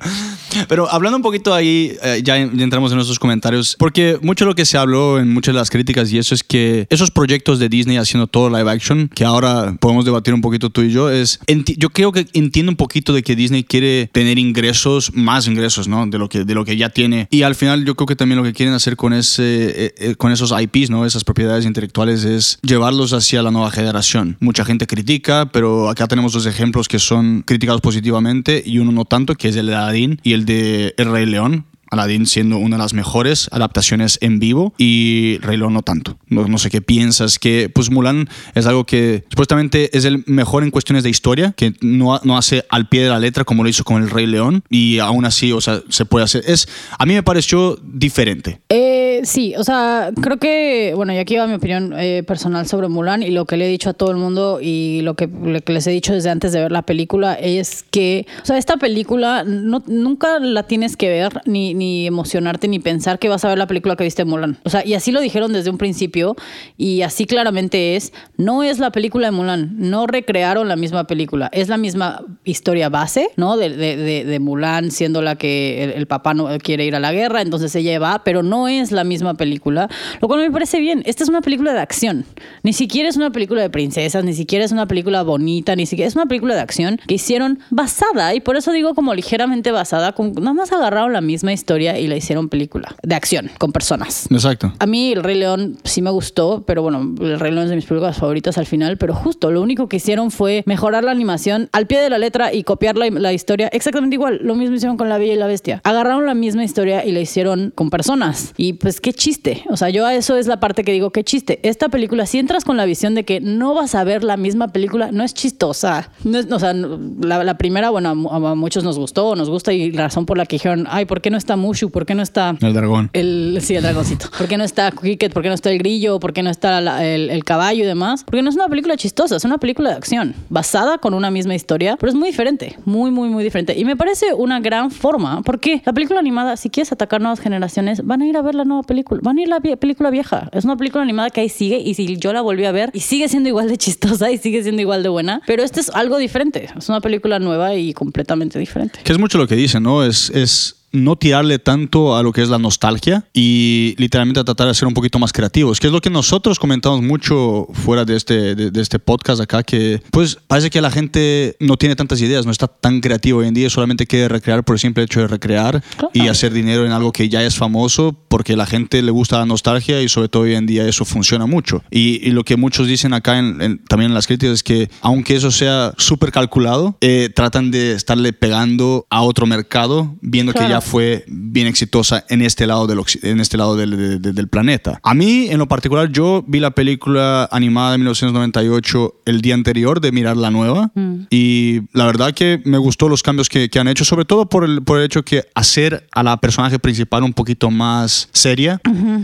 Pero hablando un poquito ahí, eh, ya, en- ya entramos en nuestros comentarios, porque mucho de lo que se habló en muchas de las críticas y eso es que esos proyectos de Disney haciendo todo live action, que ahora podemos debatir un poquito tú y yo, es, yo creo que entiendo un poquito de que Disney quiere tener ingresos, más ingresos, ¿no? De lo que, de lo que ya tiene. Y al final yo creo que también lo que quieren hacer con, ese, eh, eh, con esos IPs, ¿no? Esas propiedades intelectuales es llevarlos hacia la nueva generación. Mucha gente critica, pero acá tenemos dos ejemplos son criticados positivamente y uno no tanto, que es el de Aladdin y el de El Rey León. Aladdin siendo una de las mejores adaptaciones en vivo y Rey León no tanto. No, no sé qué piensas, que pues Mulan es algo que supuestamente es el mejor en cuestiones de historia, que no, no hace al pie de la letra como lo hizo con El Rey León y aún así, o sea, se puede hacer. Es, a mí me pareció diferente. Eh, sí, o sea, creo que, bueno, y aquí va mi opinión eh, personal sobre Mulan y lo que le he dicho a todo el mundo y lo que, lo que les he dicho desde antes de ver la película es que, o sea, esta película no, nunca la tienes que ver ni, ni emocionarte ni pensar que vas a ver la película que viste Mulan. O sea, y así lo dijeron desde un principio y así claramente es, no es la película de Mulan, no recrearon la misma película, es la misma historia base, ¿no? De, de, de, de Mulan siendo la que el, el papá no quiere ir a la guerra, entonces ella va, pero no es la misma película, lo cual me parece bien. Esta es una película de acción, ni siquiera es una película de princesas, ni siquiera es una película bonita, ni siquiera es una película de acción que hicieron basada, y por eso digo como ligeramente basada, con, nada más agarraron la misma historia y la hicieron película de acción con personas. Exacto. A mí El Rey León sí me gustó, pero bueno, El Rey León es de mis películas favoritas al final, pero justo lo único que hicieron fue mejorar la animación al pie de la letra y copiar la, la historia exactamente igual. Lo mismo hicieron con La Bella y la Bestia. Agarraron la misma historia y la hicieron con personas. Y pues qué chiste. O sea, yo a eso es la parte que digo, qué chiste. Esta película, si entras con la visión de que no vas a ver la misma película, no es chistosa. No es, o sea, la, la primera, bueno, a, a muchos nos gustó, nos gusta y la razón por la que dijeron, ay, ¿por qué no está Mushu? ¿Por qué no está El dragón. el, sí, el dragoncito. ¿Por qué no está Cricket? ¿Por qué no está el grillo? ¿Por qué no está la- el, el caballo y demás? Porque no es una película chistosa, es una película de acción, basada con una misma historia, pero es muy diferente, muy, muy, muy diferente. Y me parece una gran forma, porque la película animada, si quieres atacar nuevas generaciones, van a ir a ver la nueva película, van a ir la película vieja. Es una película animada que ahí sigue, y si yo la volví a ver, y sigue siendo igual de chistosa y sigue siendo igual de buena, pero este es algo diferente, es una película nueva y completamente diferente. Que es mucho lo que dicen, ¿no? Es, es no tirarle tanto a lo que es la nostalgia y literalmente tratar de ser un poquito más creativos, que es lo que nosotros comentamos mucho fuera de este, de, de este podcast acá, que pues parece que la gente no tiene tantas ideas, no está tan creativo hoy en día, solamente quiere recrear por el simple hecho de recrear Claro. y hacer dinero en algo que ya es famoso porque la gente le gusta la nostalgia y sobre todo hoy en día eso funciona mucho. Y, y lo que muchos dicen acá en- en- también en las críticas es que aunque eso sea súper calculado, eh, tratan de estarle pegando a otro mercado, viendo que Claro. Ya fue bien exitosa en este lado del, en este lado del, de- de- del planeta. A mí, en lo particular, yo vi la película animada de 1998 el día anterior de mirar la nueva y la verdad que me gustó los cambios que, que han hecho, sobre todo por el, por el hecho que hacer a la personaje principal un poquito más seria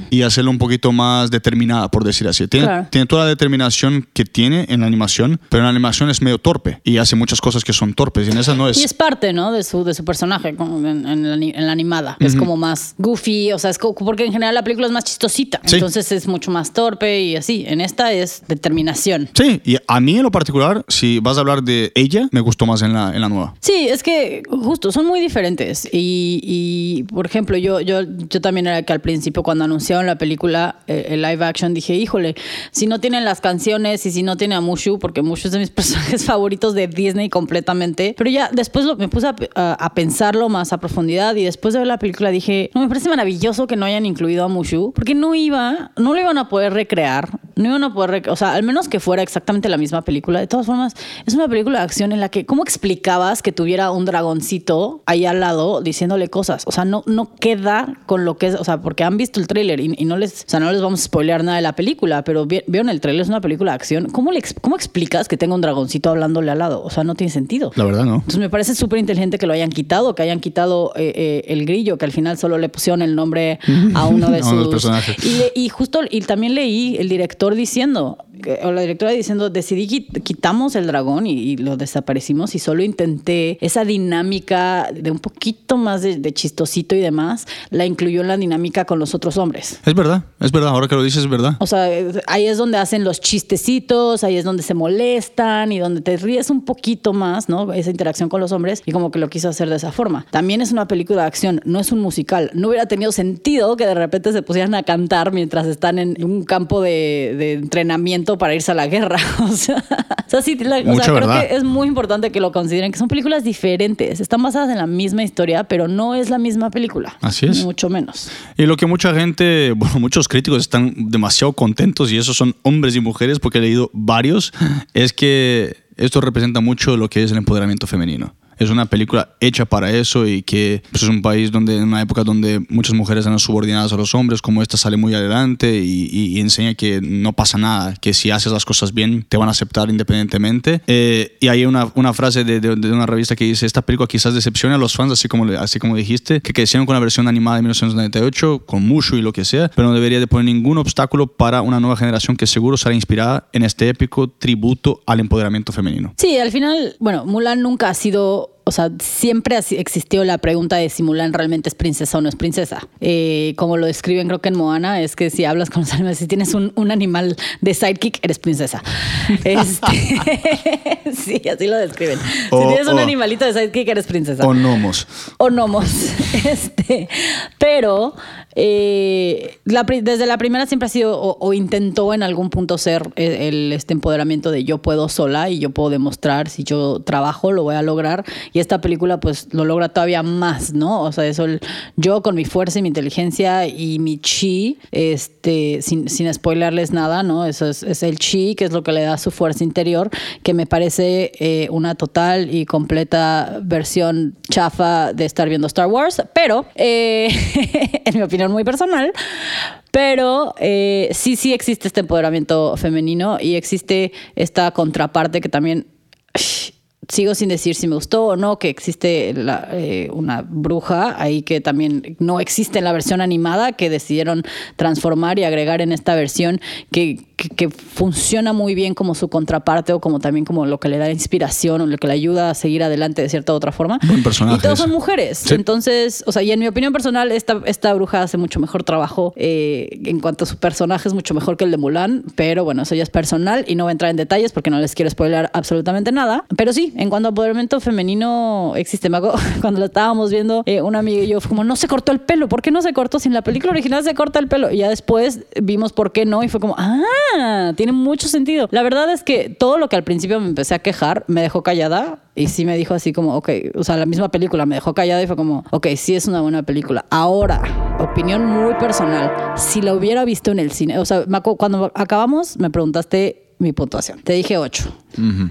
y hacerla un poquito más determinada, por decir así. Tiene, Claro. tiene toda la determinación que tiene en la animación, pero en la animación es medio torpe y hace muchas cosas que son torpes y en esa no es... Y es parte, ¿no? De su, de su personaje como en, en la, ani- en la animada. Es como más goofy, o sea, es porque en general la película es más chistosita. Sí. Entonces es mucho más torpe y así. En esta es determinación. Sí, y a mí en lo particular, si vas a hablar de ella, me gustó más en la, en la nueva. Sí, es que justo son muy diferentes. Y, y, por ejemplo, yo, yo, yo también era que al principio, cuando anunciaron la película, eh, el live action, dije, híjole, si no tienen las canciones y si no tiene a Mushu, porque Mushu es de mis personajes favoritos de Disney completamente. Pero ya después lo- me puse a, a- a pensarlo más a profundidad y después de ver la película dije, no, me parece maravilloso que no hayan incluido a Mushu, porque no iba, no lo iban a poder recrear, no iban a poder, o sea, al menos que fuera exactamente la misma película. De todas formas, es una película de acción en la que, ¿cómo explicabas que tuviera un dragoncito ahí al lado diciéndole cosas? O sea, no, no queda con lo que es, o sea, porque han visto el tráiler y, y no les, o sea, no les vamos a spoilear nada de la película, pero vi- vieron el tráiler, es una película de acción. ¿Cómo, le, ¿Cómo explicas que tenga un dragoncito hablándole al lado? O sea, no tiene sentido. La verdad, no. Entonces me parece súper inteligente que lo hayan quitado, que hayan quitado eh, eh, el grillo, que al final solo le pusieron el nombre a uno de A uno de los sus personajes. Y, le- y justo, y también leí el director diciendo, o la directora diciendo, decidí quit- quitamos el dragón y, y lo desaparecimos y solo intenté esa dinámica de un poquito más de, de chistosito y demás, la incluyó en la dinámica con los otros hombres. Es verdad, es verdad. Ahora que lo dices, es verdad. O sea, ahí es donde hacen los chistecitos, ahí es donde se molestan y donde te ríes un poquito más, ¿no? Esa interacción con los hombres y como que lo quiso hacer de esa forma. También es una película de acción, no es un musical. No hubiera tenido sentido que de repente se pusieran a cantar mientras están en un campo de, de entrenamiento para irse a la guerra. O sea, o sea, sí, la- o sea, Mucha creo que es muy importante que lo consideren, que son películas diferentes, están basadas en la misma historia, pero no es la misma película. Así es. Mucho menos. Y lo que mucha gente, bueno, muchos críticos están demasiado contentos, y esos son hombres y mujeres, porque he leído varios, es que esto representa mucho lo que es el empoderamiento femenino. Es una película hecha para eso y que pues, es un país donde, en una época donde muchas mujeres eran subordinadas a los hombres, como esta sale muy adelante y, y- y enseña que no pasa nada, que si haces las cosas bien te van a aceptar independientemente. Eh, y hay una, una frase de, de- de una revista que dice, esta película quizás decepcione a los fans, así como, así como dijiste, que crecieron con la versión animada de 1998, con Mushu y lo que sea, pero no debería de poner ningún obstáculo para una nueva generación que seguro será inspirada en este épico tributo al empoderamiento femenino. Sí, al final, bueno, Mulan nunca ha sido, o sea, siempre existió la pregunta de si Mulan realmente es princesa o no es princesa. Eh, como lo describen creo que en Moana, es que si hablas con los animales, si tienes un, un animal de sidekick, eres princesa. Este, sí, así lo describen. Si O- tienes un animalito de sidekick, eres princesa O nomos. o nomos. Este, pero eh, la desde la primera siempre ha sido o, o intentó en algún punto ser el, el, este empoderamiento de yo puedo sola y yo puedo demostrar si yo trabajo lo voy a lograr y esta película pues lo logra todavía más, ¿no? O sea, eso yo con mi fuerza y mi inteligencia y mi chi, este, sin, sin spoilerles nada, ¿no? Eso es, es el chi, que es lo que le da su fuerza interior, que me parece eh, una total y completa versión chafa de estar viendo Star Wars, pero eh, en mi opinión muy personal, pero eh, sí, sí existe este empoderamiento femenino y existe esta contraparte que también sigo sin decir si me gustó o no, que existe la, eh, una bruja ahí que también no existe en la versión animada, que decidieron transformar y agregar en esta versión que, que, que funciona muy bien como su contraparte o como también como lo que le da inspiración o lo que le ayuda a seguir adelante de cierta u otra forma. Buen personaje Y todos son mujeres. Sí. Entonces, o sea, y en mi opinión personal, esta, esta bruja hace mucho mejor trabajo eh, en cuanto a su personaje, es mucho mejor que el de Mulan, pero bueno, eso ya es personal y no voy a entrar en detalles porque no les quiero spoiler absolutamente nada. Pero sí, en cuanto a empoderamiento femenino existe. Me cuando lo estábamos viendo, eh, una amiga y yo fue como, no se cortó el pelo, ¿por qué no se cortó? Si en la película original se corta el pelo. Y ya después vimos por qué no y fue como, ah, tiene mucho sentido. La verdad es que todo lo que al principio me empecé a quejar me dejó callada y sí me dijo así como, ok, o sea, la misma película me dejó callada y fue como, ok, sí es una buena película. Ahora, opinión muy personal, si la hubiera visto en el cine, o sea, cuando acabamos me preguntaste mi puntuación. Te dije 8.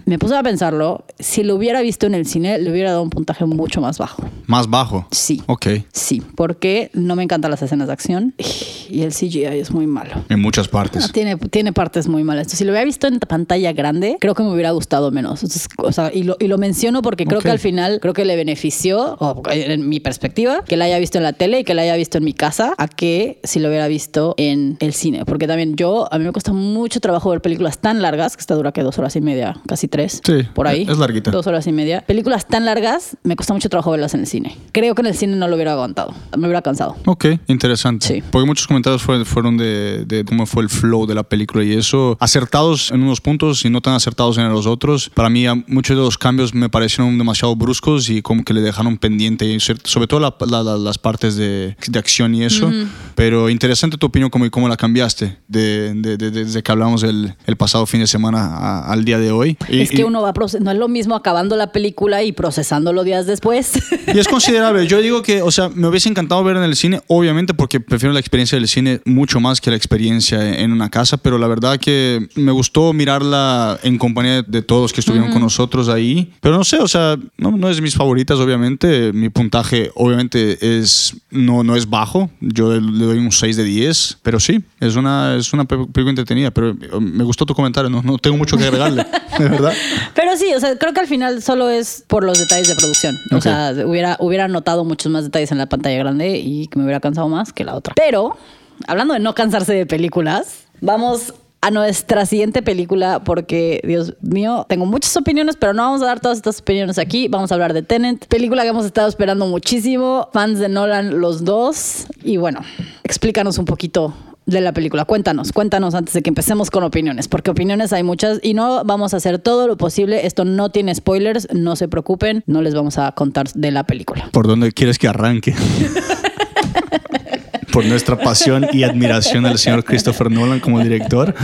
Me puse a pensarlo, si lo hubiera visto en el cine, le hubiera dado un puntaje mucho más bajo. Más bajo. Sí. Ok. Sí, porque no me encantan las escenas de acción y el CGI es muy malo. En muchas partes. Tiene, tiene partes muy malas. Entonces, si lo hubiera visto en pantalla grande, creo que me hubiera gustado menos. Entonces, o sea, y, lo, y lo menciono porque creo que al final, creo que le benefició, o en mi perspectiva, que la haya visto en la tele y que la haya visto en mi casa, a que si lo hubiera visto en el cine. Porque también yo, a mí me cuesta mucho trabajo ver películas tan largas, que esta dura que dos horas y media, casi tres, Sí, por ahí. es larguita. Dos horas y media. Películas tan largas, me cuesta mucho trabajo verlas en el cine. Creo que en el cine no lo hubiera aguantado. Me hubiera cansado. Ok, interesante. Sí. Porque muchos comentarios fue- fueron de, de cómo fue el flow de la película y eso, acertados en unos puntos y no tan acertados en los otros. Para mí, muchos de los cambios me parecieron demasiado bruscos y como que le dejaron pendiente, y sobre todo la- la- la- las partes de, de acción y eso. Pero interesante tu opinión, cómo, cómo la cambiaste de, de- de- desde que hablamos el, el pasado fin de semana a- al día de hoy. Y- es que y- uno va no es lo mismo acabando la película y procesándolo días después. Y es considerable. Yo digo que, o sea, me hubiese encantado ver en el cine, obviamente porque prefiero la experiencia del cine mucho más que la experiencia en una casa, pero la verdad que me gustó mirarla en compañía de todos que estuvieron con nosotros ahí. Pero no sé, o sea, no, no es de mis favoritas, obviamente. Mi puntaje, obviamente, es no, no es bajo. Yo le, doy un 6 de 10, pero sí, es una, es una pe- película entretenida. Pero eh, me gustó tu comentario, no, no tengo mucho que agregarle, de verdad. Pero sí, o sea, creo que al final solo es por los detalles de producción. O sea, hubiera, hubiera notado muchos más detalles en la pantalla grande y que me hubiera cansado más que la otra. Pero, hablando de no cansarse de películas, vamos a nuestra siguiente película porque, Dios mío, tengo muchas opiniones, pero no vamos a dar todas estas opiniones aquí. Vamos a hablar de Tenet, película que hemos estado esperando muchísimo, fans de Nolan los dos. Y bueno, explícanos un poquito de la película. Cuéntanos, cuéntanos antes de que empecemos con opiniones, porque opiniones hay muchas y no vamos a hacer todo lo posible. Esto no tiene spoilers, no se preocupen, no les vamos a contar de la película. ¿Por dónde quieres que arranque? Por nuestra pasión y admiración al señor Christopher Nolan como director.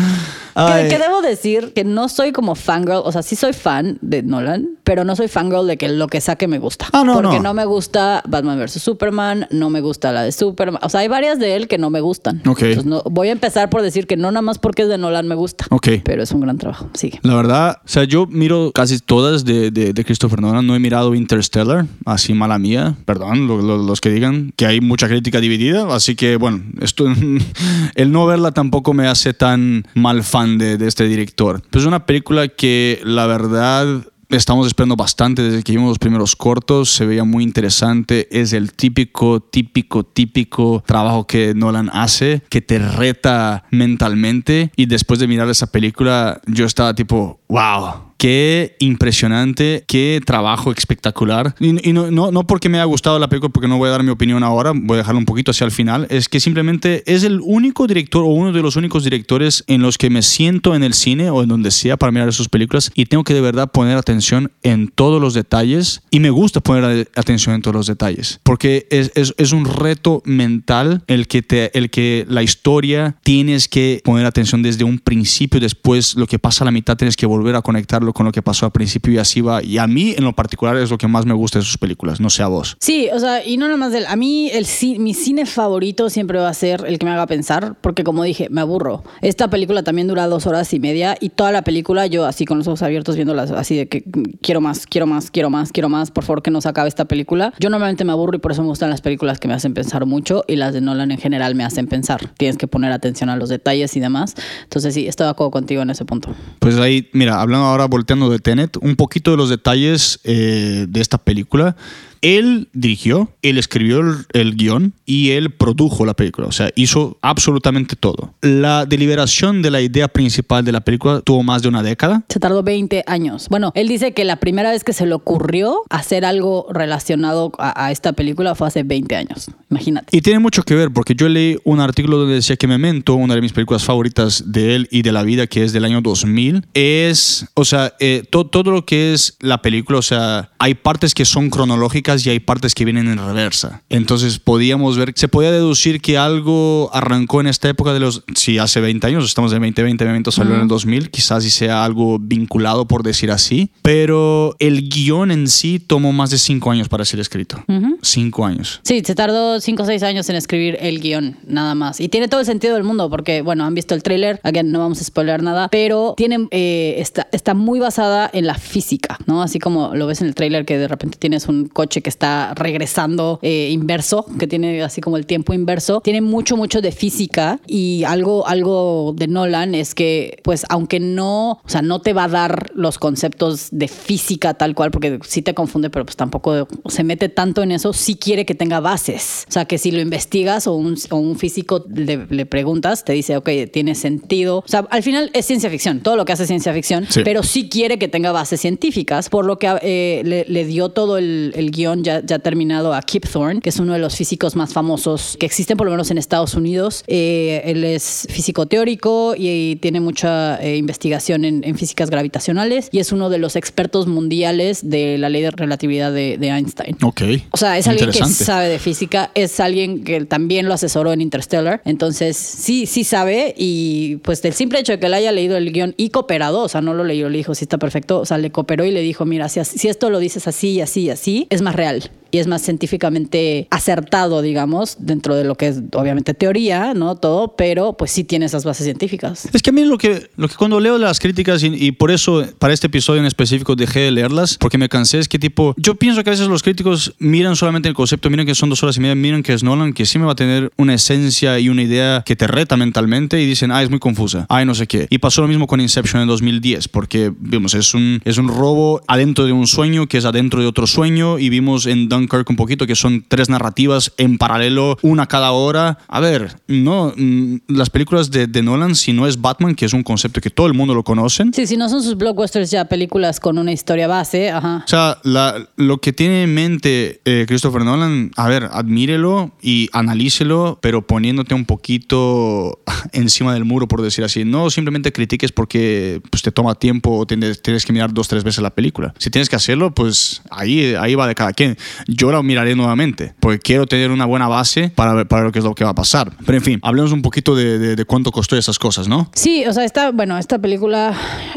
Que, que debo decir que no soy como fangirl, o sea, sí soy fan de Nolan, pero no soy fangirl de que lo que saque me gusta. Ah, no, Porque no. no. me gusta Batman vs. Superman, no me gusta la de Superman. O sea, hay varias de él que no me gustan. Ok. Entonces, no, voy a empezar por decir que no nada más porque es de Nolan me gusta. Ok. Pero es un gran trabajo. Sigue. La verdad, o sea, yo miro casi todas de, de- de Christopher Nolan. No he mirado Interstellar, así mala mía. Perdón, lo- lo- los que digan que hay mucha crítica dividida. Así que, bueno, esto, el no verla tampoco me hace tan mal fan de, este director. Pues es una película que, la verdad, Estamos esperando bastante desde que vimos los primeros cortos, se veía muy interesante, es el típico, típico, típico trabajo que Nolan hace, que te reta mentalmente. Y después de mirar esa película yo estaba tipo, wow, qué impresionante, qué trabajo espectacular. Y, y no, no, no porque me haya gustado la película, porque no voy a dar mi opinión ahora, voy a dejarlo un poquito hacia el final, es que simplemente es el único director o uno de los únicos directores en los que me siento en el cine o en donde sea para mirar sus películas y tengo que de verdad poner atención en todos los detalles y me gusta poner atención en todos los detalles porque es, es, es un reto mental el que, te, el que la historia tienes que poner atención desde un principio, después lo que pasa a la mitad tienes que volver a conectarlo con lo que pasó al principio y así va. Y a mí, en lo particular, es lo que más me gusta de sus películas, no sé a vos. Sí, o sea, y no nada más del. A mí, el, mi cine favorito siempre va a ser el que me haga pensar, porque como dije, me aburro. Esta película también dura dos horas y media y toda la película yo así con los ojos abiertos viéndola así de que quiero más, quiero más, quiero más, quiero más, por favor que no se acabe esta película. Yo normalmente me aburro y por eso me gustan las películas que me hacen pensar mucho y las de Nolan en general me hacen pensar. Tienes que poner atención a los detalles y demás. Entonces sí, estoy de acuerdo contigo en ese punto. Pues ahí, mira, hablando ahora volteando de un poquito de los detalles eh, de esta película. Él dirigió, él escribió el, guion y él produjo la película. O sea, hizo absolutamente todo. La deliberación de la idea principal de la película tuvo más de una década. Se tardó 20 años. Bueno, él dice que la primera vez que se le ocurrió hacer algo relacionado a, esta película fue hace 20 años. Imagínate. Y tiene mucho que ver porque yo leí un artículo donde decía que Memento, una de mis películas favoritas de él y de la vida, que es del año 2000, es, o sea, eh, todo lo que es la película, o sea, hay partes que son cronológicas y hay partes que vienen en reversa. Entonces podíamos ver, se podía deducir que algo arrancó en esta época de los, si hace 20 años, estamos en 2020, momento salió en el 2000, quizás si sea algo vinculado por decir así, pero el guion en sí tomó más de 5 años para ser escrito. 5 años. Sí, se tardó 5 o 6 años en escribir el guion, nada más. Y tiene todo el sentido del mundo porque, bueno, han visto el tráiler, again, no vamos a spoiler nada, pero tiene, eh, está, está muy basada en la física, ¿no? Así como lo ves en el tráiler que de repente tienes un coche que está regresando eh, inverso, que tiene así como el tiempo inverso, tiene mucho, mucho de física y algo, algo de Nolan es que, pues, aunque no, o sea, no te va a dar los conceptos de física tal cual, porque sí te confunde, pero pues tampoco se mete tanto en eso, sí quiere que tenga bases. O sea, que si lo investigas o un, un físico le, preguntas, te dice, ok, tiene sentido. O sea, al final es ciencia ficción, todo lo que hace ciencia ficción, pero sí quiere que tenga bases científicas, por lo que eh, le, le, dio todo el, el guion ya, ya terminado a Kip Thorne, que es uno de los físicos más famosos que existen por lo menos en Estados Unidos. Eh, él es físico teórico y, tiene mucha eh, investigación en, físicas gravitacionales y es uno de los expertos mundiales de la ley de relatividad de, Einstein. Ok. O sea, es alguien que sabe de física, es alguien que también lo asesoró en Interstellar. Entonces, sí, sí sabe y pues del simple hecho de que él haya leído el guion y cooperado, o sea, no lo leyó, le dijo, sí está perfecto, o sea, le cooperó y le dijo, mira, si, si esto lo dices así y así y así, es más real y es más científicamente acertado, digamos, dentro de lo que es obviamente teoría, ¿no? Todo, pero pues sí tiene esas bases científicas. Es que a mí lo que, lo que cuando leo las críticas y, por eso para este episodio en específico dejé de leerlas, porque me cansé, es que tipo, yo pienso que a veces los críticos miran solamente el concepto, miran que son dos horas y media, miran que es Nolan, que sí me va a tener una esencia y una idea que te reta mentalmente y dicen, ah, es muy confusa, ay, no sé qué. Y pasó lo mismo con Inception en 2010, porque, vimos, es un, es un robo adentro de un sueño que es adentro de otro sueño y vimos en Dunkirk un poquito, que son tres narrativas en paralelo, una cada hora. A ver, no, mm, las películas de, de Nolan, si no es Batman, que es un concepto que todo el mundo lo conocen. Sí, si no son sus blockbusters ya películas con una historia base, ajá. O sea, la, lo que tiene en mente eh, Christopher Nolan, a ver, admírelo y analícelo, pero poniéndote un poquito encima del muro, por decir así. No simplemente critiques porque pues, te toma tiempo o tienes, tienes que mirar dos, tres veces la película. Si tienes que hacerlo, pues ahí, ahí va de cada quien. Yo la miraré nuevamente, porque quiero tener una buena base para para ver qué es lo que va a pasar. Pero en fin, hablemos un poquito de, de, cuánto costó esas cosas, ¿no? Sí, o sea, esta, bueno, esta película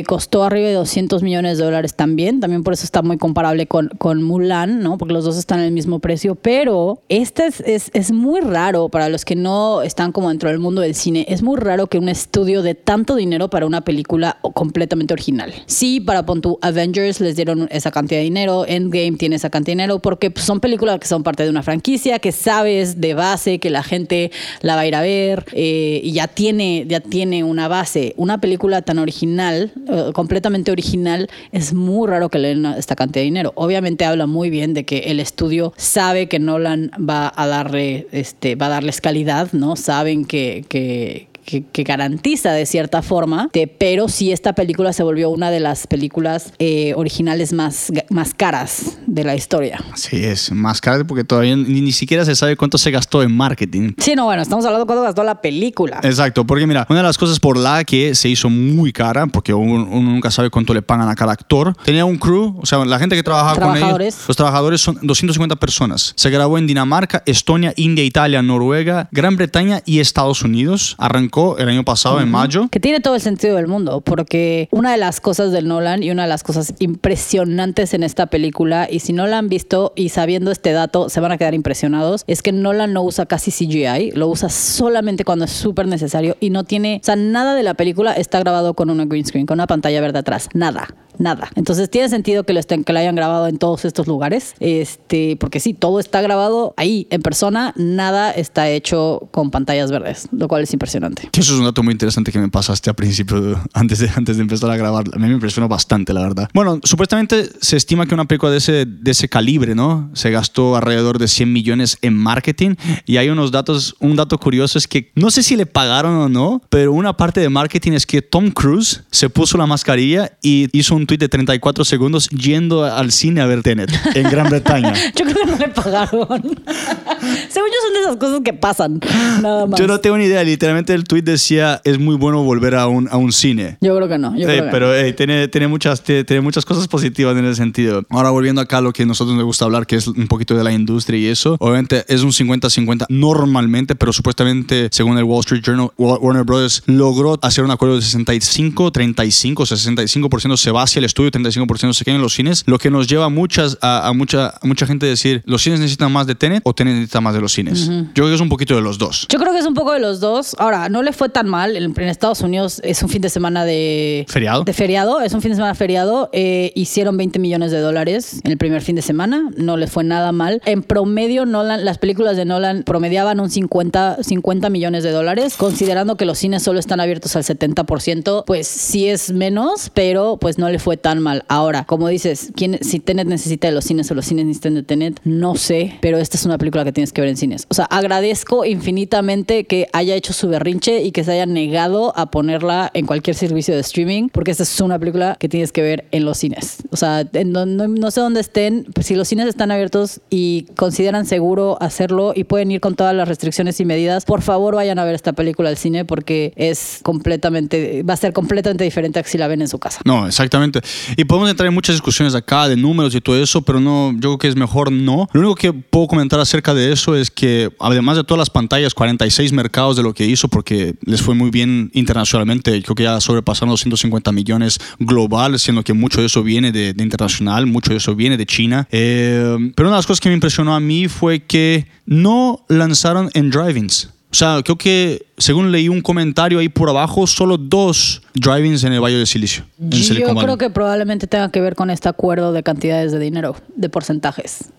costó arriba de 200 millones de dólares también, también por eso está muy comparable con, con Mulan, ¿no? Porque los dos están en el mismo precio, pero este es, es, es muy raro para los que no están como dentro del mundo del cine, es muy raro que un estudio de tanto dinero para una película completamente original. Sí, para Pontu Avengers les dieron esa cantidad de dinero, Endgame tiene esa cantidad de dinero, porque pues, son películas que son parte de una franquicia, que sabes de base que la gente la va a ir a ver eh, y ya tiene, ya tiene una base. Una película tan original, eh, completamente original, es muy raro que le den esta cantidad de dinero. Obviamente habla muy bien de que el estudio sabe que Nolan va a darle, este, va a darles calidad, ¿no? Saben que, que que, garantiza de cierta forma, pero sí esta película se volvió una de las películas eh, originales más, más caras de la historia. Sí, es más cara porque todavía ni, siquiera se sabe cuánto se gastó en marketing. Sí, no, bueno, estamos hablando de cuánto gastó la película. Exacto, porque mira, una de las cosas por la que se hizo muy cara, porque uno, nunca sabe cuánto le pagan a cada actor, tenía un crew, o sea, la gente que trabajaba con ellos, los trabajadores son 250 personas. Se grabó en Dinamarca, Estonia, India, Italia, Noruega, Gran Bretaña y Estados Unidos. Arrancó arrancó el año pasado, en mayo. Que tiene todo el sentido del mundo, porque una de las cosas del Nolan y una de las cosas impresionantes en esta película, y si no la han visto y sabiendo este dato se van a quedar impresionados, es que Nolan no usa casi CGI, lo usa solamente cuando es súper necesario y no tiene, o sea, nada de la película está grabado con una green screen, con una pantalla verde atrás, nada nada. Entonces tiene sentido que lo estén, que lo hayan grabado en todos estos lugares. Este, porque sí, todo está grabado ahí, en persona, nada está hecho con pantallas verdes, lo cual es impresionante. Eso es un dato muy interesante que me pasaste al principio, antes de, antes de empezar a grabar. A mí me impresionó bastante, la verdad. Bueno, supuestamente se estima que una película de ese, de ese calibre, ¿no? Se gastó alrededor de 100 millones en marketing. Y hay unos datos, un dato curioso es que no sé si le pagaron o no, pero una parte de marketing es que Tom Cruise se puso la mascarilla y hizo un tuit de 34 segundos yendo al cine a ver Tenet en Gran Bretaña. yo creo que no le pagaron. Según yo son de esas cosas que pasan. Nada más. Yo no tengo ni idea. Literalmente el tuit decía es muy bueno volver a un, a un cine. Yo creo que no. Yo creo que pero tiene, tiene, muchas, tiene, muchas cosas positivas en ese sentido. Ahora volviendo acá a lo que a nosotros nos gusta hablar, que es un poquito de la industria y eso. Obviamente es un 50-50 normalmente, pero supuestamente según el Wall Street Journal, Warner Brothers logró hacer un acuerdo de 65, 35, 65% se va hacia el estudio, 35% se queda en los cines, lo que nos lleva a, muchas, a, mucha, mucha gente a decir, ¿los cines necesitan más de Tenet o Tenet necesita más de los cines? Yo creo que es un poquito de los dos. Yo creo que es un poco de los dos. Ahora, no le fue tan mal. En, Estados Unidos es un fin de semana de... ¿Feriado? De feriado, es un fin de semana feriado. Eh, hicieron 20 millones de dólares en el primer fin de semana. No les fue nada mal. En promedio, Nolan, las películas de Nolan promediaban un 50, 50 millones de dólares. Considerando que los cines solo están abiertos al 70%, pues sí es menos, pero pues no le fue tan mal. Ahora, como dices, ¿quién, si Tenet necesita de los cines o los cines necesitan de Tenet, no sé, pero esta es una película que tienes que ver en cines. O sea, agradezco infinitamente que haya hecho su berrinche y que se haya negado a ponerla en cualquier servicio de streaming, porque esta es una película que tienes que ver en los cines. O sea, no, no sé dónde estén, pues, si los cines están abiertos y consideran seguro hacerlo y pueden ir con todas las restricciones y medidas, por favor vayan a ver esta película al cine porque es completamente, va a ser completamente diferente a si la ven en su casa. No, exactamente. Y podemos entrar en muchas discusiones acá de números y todo eso, pero no, yo creo que es mejor no. Lo único que puedo comentar acerca de eso es que, además de todas las pantallas, 46 mercados de lo que hizo, porque les fue muy bien internacionalmente, creo que ya sobrepasaron los 150 millones global, siendo que mucho de eso viene de, internacional, mucho de eso viene de China. Eh, pero una de las cosas que me impresionó a mí fue que no lanzaron en drive-ins. O sea, creo que según leí un comentario ahí por abajo, solo dos drivings en el Valle de Silicio. Yo creo que probablemente tenga que ver con este acuerdo de cantidades de dinero, de porcentajes.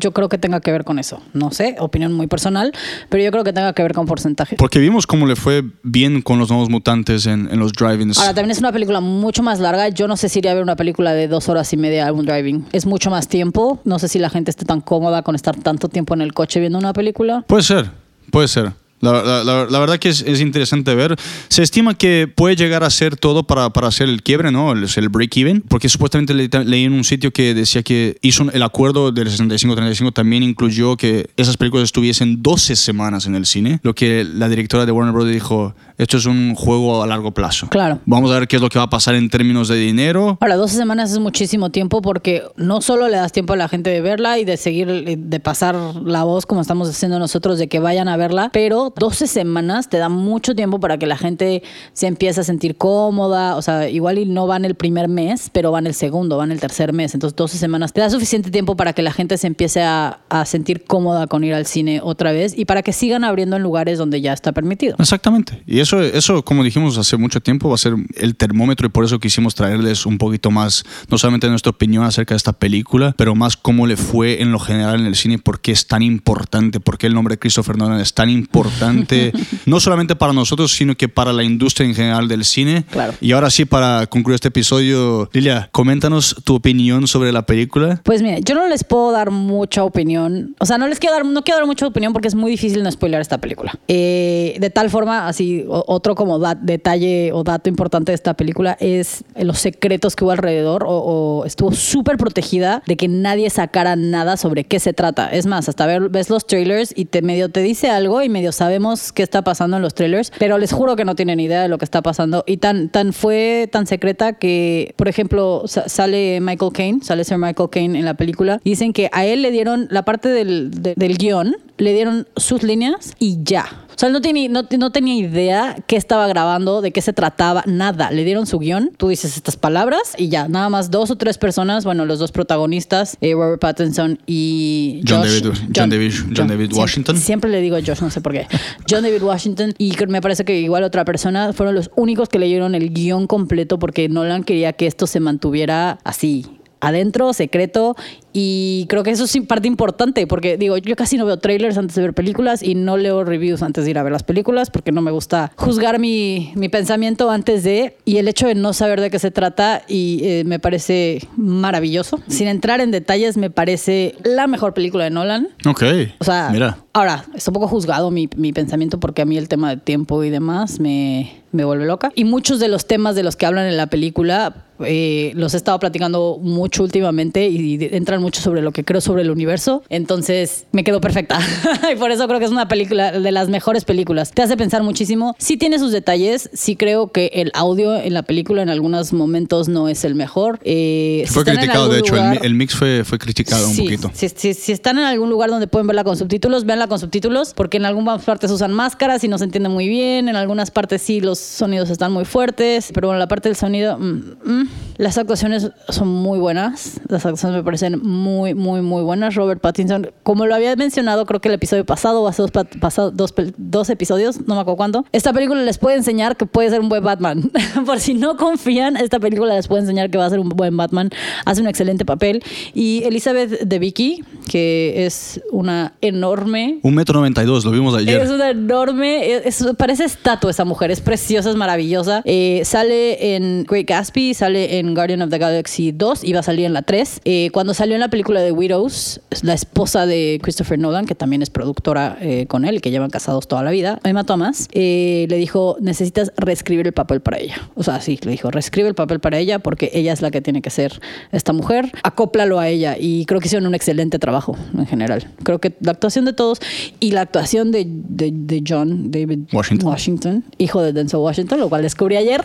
yo creo que tenga que ver con eso. No sé, opinión muy personal, pero yo creo que tenga que ver con porcentajes. Porque vimos cómo le fue bien con los nuevos mutantes en, en los drivings. Ahora, también es una película mucho más larga. Yo no sé si iría a ver una película de dos horas y media algún driving. Es mucho más tiempo. No sé si la gente esté tan cómoda con estar tanto tiempo en el coche viendo una película. Puede ser, puede ser. La, la, verdad que es, es, interesante ver. Se estima que puede llegar a ser todo para, para hacer el quiebre, ¿no? El, el break-even, porque supuestamente leí en un sitio que decía que hizo el acuerdo del 65-35 también incluyó que esas películas estuviesen 12 semanas en el cine, lo que la directora de Warner Bros. dijo, esto es un juego a largo plazo. Claro. Vamos a ver qué es lo que va a pasar en términos de dinero. Ahora, 12 semanas es muchísimo tiempo porque no solo le das tiempo a la gente de verla y de seguir, de pasar la voz como estamos haciendo nosotros, de que vayan a verla, pero 12 semanas te da mucho tiempo para que la gente se empiece a sentir cómoda. O sea, igual y no van el primer mes, pero van el segundo, van el tercer mes. Entonces, 12 semanas te da suficiente tiempo para que la gente se empiece a, a sentir cómoda con ir al cine otra vez y para que sigan abriendo en lugares donde ya está permitido. Exactamente. Y eso, eso, como dijimos hace mucho tiempo, va a ser el termómetro y por eso quisimos traerles un poquito más, no solamente nuestra opinión acerca de esta película, pero más cómo le fue en lo general en el cine, por qué es tan importante, por qué el nombre de Christopher Nolan es tan importante no solamente para nosotros, sino que para la industria en general del cine. Claro. Y ahora sí, para concluir este episodio, Lilia, coméntanos tu opinión sobre la película. Pues mira, yo no les puedo dar mucha opinión. O sea, no les quiero dar, no quiero dar mucha opinión porque es muy difícil no spoiler esta película. Eh, de tal forma, así, otro como detalle o dato importante de esta película es los secretos que hubo alrededor o, estuvo súper protegida de que nadie sacara nada sobre qué se trata. Es más, hasta ver, ves los trailers y te medio te dice algo y medio sabemos qué está pasando en los trailers, pero les juro que no tienen idea de lo que está pasando. Y tan, tan fue tan secreta que, por ejemplo, sale Michael Caine, sale Sir Michael Caine en la película, dicen que a él le dieron la parte del, del guion, le dieron sus líneas y ya. O sea, él no, tiene, no, no tenía idea qué estaba grabando, de qué se trataba, nada. Le dieron su guion, tú dices estas palabras y ya, nada más dos o tres personas, bueno, los dos protagonistas, eh, Robert Pattinson y John Josh- David- John David- John David siempre- Washington. Siempre le digo Josh, no sé por qué. John David Washington y me parece que igual otra persona fueron los únicos que leyeron el guion completo porque Nolan quería que esto se mantuviera así adentro, secreto y creo que eso es parte importante porque digo, yo casi no veo trailers antes de ver películas y no leo reviews antes de ir a ver las películas porque no me gusta juzgar mi, mi pensamiento antes de y el hecho de no saber de qué se trata y eh, me parece maravilloso. Sin entrar en detalles, me parece la mejor película de Nolan. Ok. O sea, Mira. ahora, está un poco juzgado mi, mi pensamiento porque a mí el tema de tiempo y demás me, me vuelve loca. Y muchos de los temas de los que hablan en la película eh, los he estado platicando mucho últimamente y entran mucho sobre lo que creo sobre el universo. Entonces, me quedó perfecta. y por eso creo que es una película de las mejores películas. Te hace pensar muchísimo. Sí tiene sus detalles. Sí creo que el audio en la película en algunos momentos no es el mejor. Eh, Fue criticado, de hecho, el, mi- lugar- el mix fue, fue criticado un Sí, poquito. Si, si- si están en algún lugar donde pueden verla con subtítulos, véanla con subtítulos, porque en algunas partes usan máscaras y no se entiende muy bien, en algunas partes sí los sonidos están muy fuertes, pero bueno, la parte del sonido, mm, mm. Las actuaciones son muy buenas, las actuaciones me parecen muy, muy, muy buenas. Robert Pattinson, como lo había mencionado, creo que el episodio pasado o hace dos, pasado- dos, episodios, no me acuerdo cuándo, esta película les puede enseñar que puede ser un buen Batman. Por si no confían, esta película les puede enseñar que va a ser un buen Batman. Hace un excelente papel. Y Elizabeth de Vicky, que es una enorme Un metro noventa y dos, lo vimos ayer. es una enorme, es- es- parece estatua esa mujer, es preciosa, es maravillosa. Eh, sale en Great Gatsby, sale en Guardian of the Galaxy 2 y va a salir en la 3. Eh, cuando salió en la película de Widows, la esposa de Christopher Nolan, que también es productora eh, con él y que llevan casados toda la vida, Emma Thomas, eh, le dijo, necesitas reescribir el papel para ella. O sea, sí, le dijo, reescribe el papel para ella porque ella es la que tiene que ser esta mujer. Acóplalo a ella y creo que hicieron un excelente trabajo en general. Creo que la actuación de todos y la actuación de, de- de John David Washington. hijo de Denzel Washington, lo cual descubrí ayer,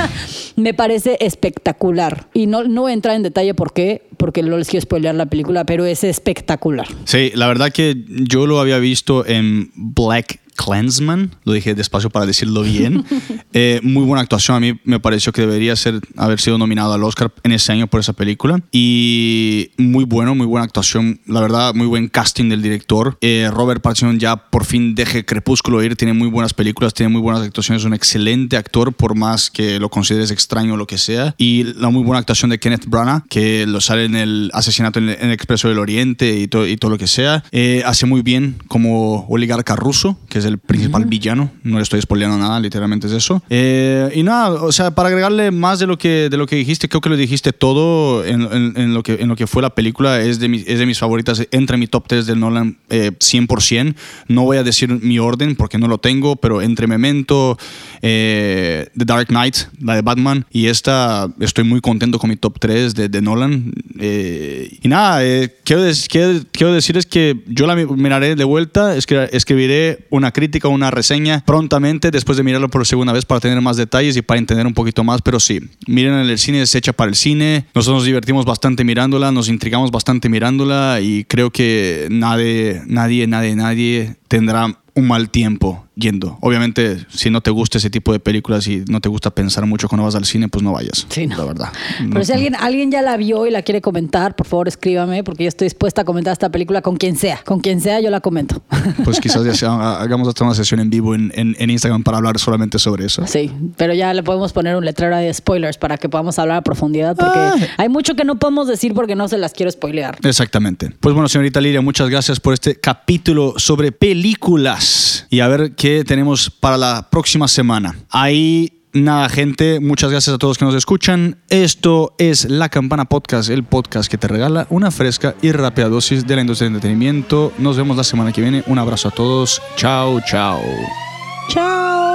me parece espectacular. Y no, no voy a entrar en detalle por qué, porque no les quiero spoilear la película, pero es espectacular. Sí, la verdad que yo lo había visto en Black Clansman, lo dije despacio para decirlo bien. Eh, muy buena actuación, a mí me pareció que debería ser, haber sido nominado al Oscar en ese año por esa película. Y muy bueno, muy buena actuación, la verdad, muy buen casting del director. Eh, Robert Pattinson ya por fin deje Crepúsculo ir, tiene muy buenas películas, tiene muy buenas actuaciones, es un excelente actor, por más que lo consideres extraño o lo que sea. Y la muy buena actuación de Kenneth Branagh, que lo sale en el asesinato en el, en el Expreso del Oriente y, to- y todo lo que sea. Eh, hace muy bien como oligarca ruso, que es el principal villano. No le estoy spoileando nada, literalmente es eso. Eh, y nada, o sea, para agregarle más de lo que, de lo que dijiste, creo que lo dijiste todo en, en- en lo, que, en lo que fue la película. Es de, mi- es de mis favoritas, entra en mi top 3 del Nolan eh, 100%. No voy a decir mi orden porque no lo tengo, pero entre Memento, eh, The Dark Knight, la de Batman, y esta estoy muy contento con mi top 3 de, de Nolan. Eh, y nada, eh, quiero, quiero, quiero decirles que yo la mi- miraré de vuelta, escri- escribiré una crítica, una reseña prontamente después de mirarlo por segunda vez para tener más detalles y para entender un poquito más, pero sí, miren el cine, es hecha para el cine, nosotros nos divertimos bastante mirándola, nos intrigamos bastante mirándola y creo que nadie, nadie, nadie, nadie tendrá un mal tiempo yendo. Obviamente, si no te gusta ese tipo de películas y no te gusta pensar mucho cuando vas al cine, pues no vayas. Sí, no. La verdad. Pero No- si alguien, alguien ya la vio y la quiere comentar, por favor escríbame, porque yo estoy dispuesta a comentar esta película con quien sea. Con quien sea, yo la comento. Pues quizás ya sea- hagamos hasta una sesión en vivo en, en- en Instagram para hablar solamente sobre eso. Sí, pero ya le podemos poner un letrero de spoilers para que podamos hablar a profundidad, porque Ah. hay mucho que no podemos decir porque no se las quiero spoilear. Exactamente. Pues bueno, señorita Liria, muchas gracias por este capítulo sobre películas. Y a ver qué tenemos para la próxima semana. Ahí. Nada, gente, muchas gracias a todos que nos escuchan. Esto es La Campana Podcast, el podcast que te regala una fresca y rápida dosis de la industria del entretenimiento. Nos vemos la semana que viene. Un abrazo a todos. Chao, chao. Chao.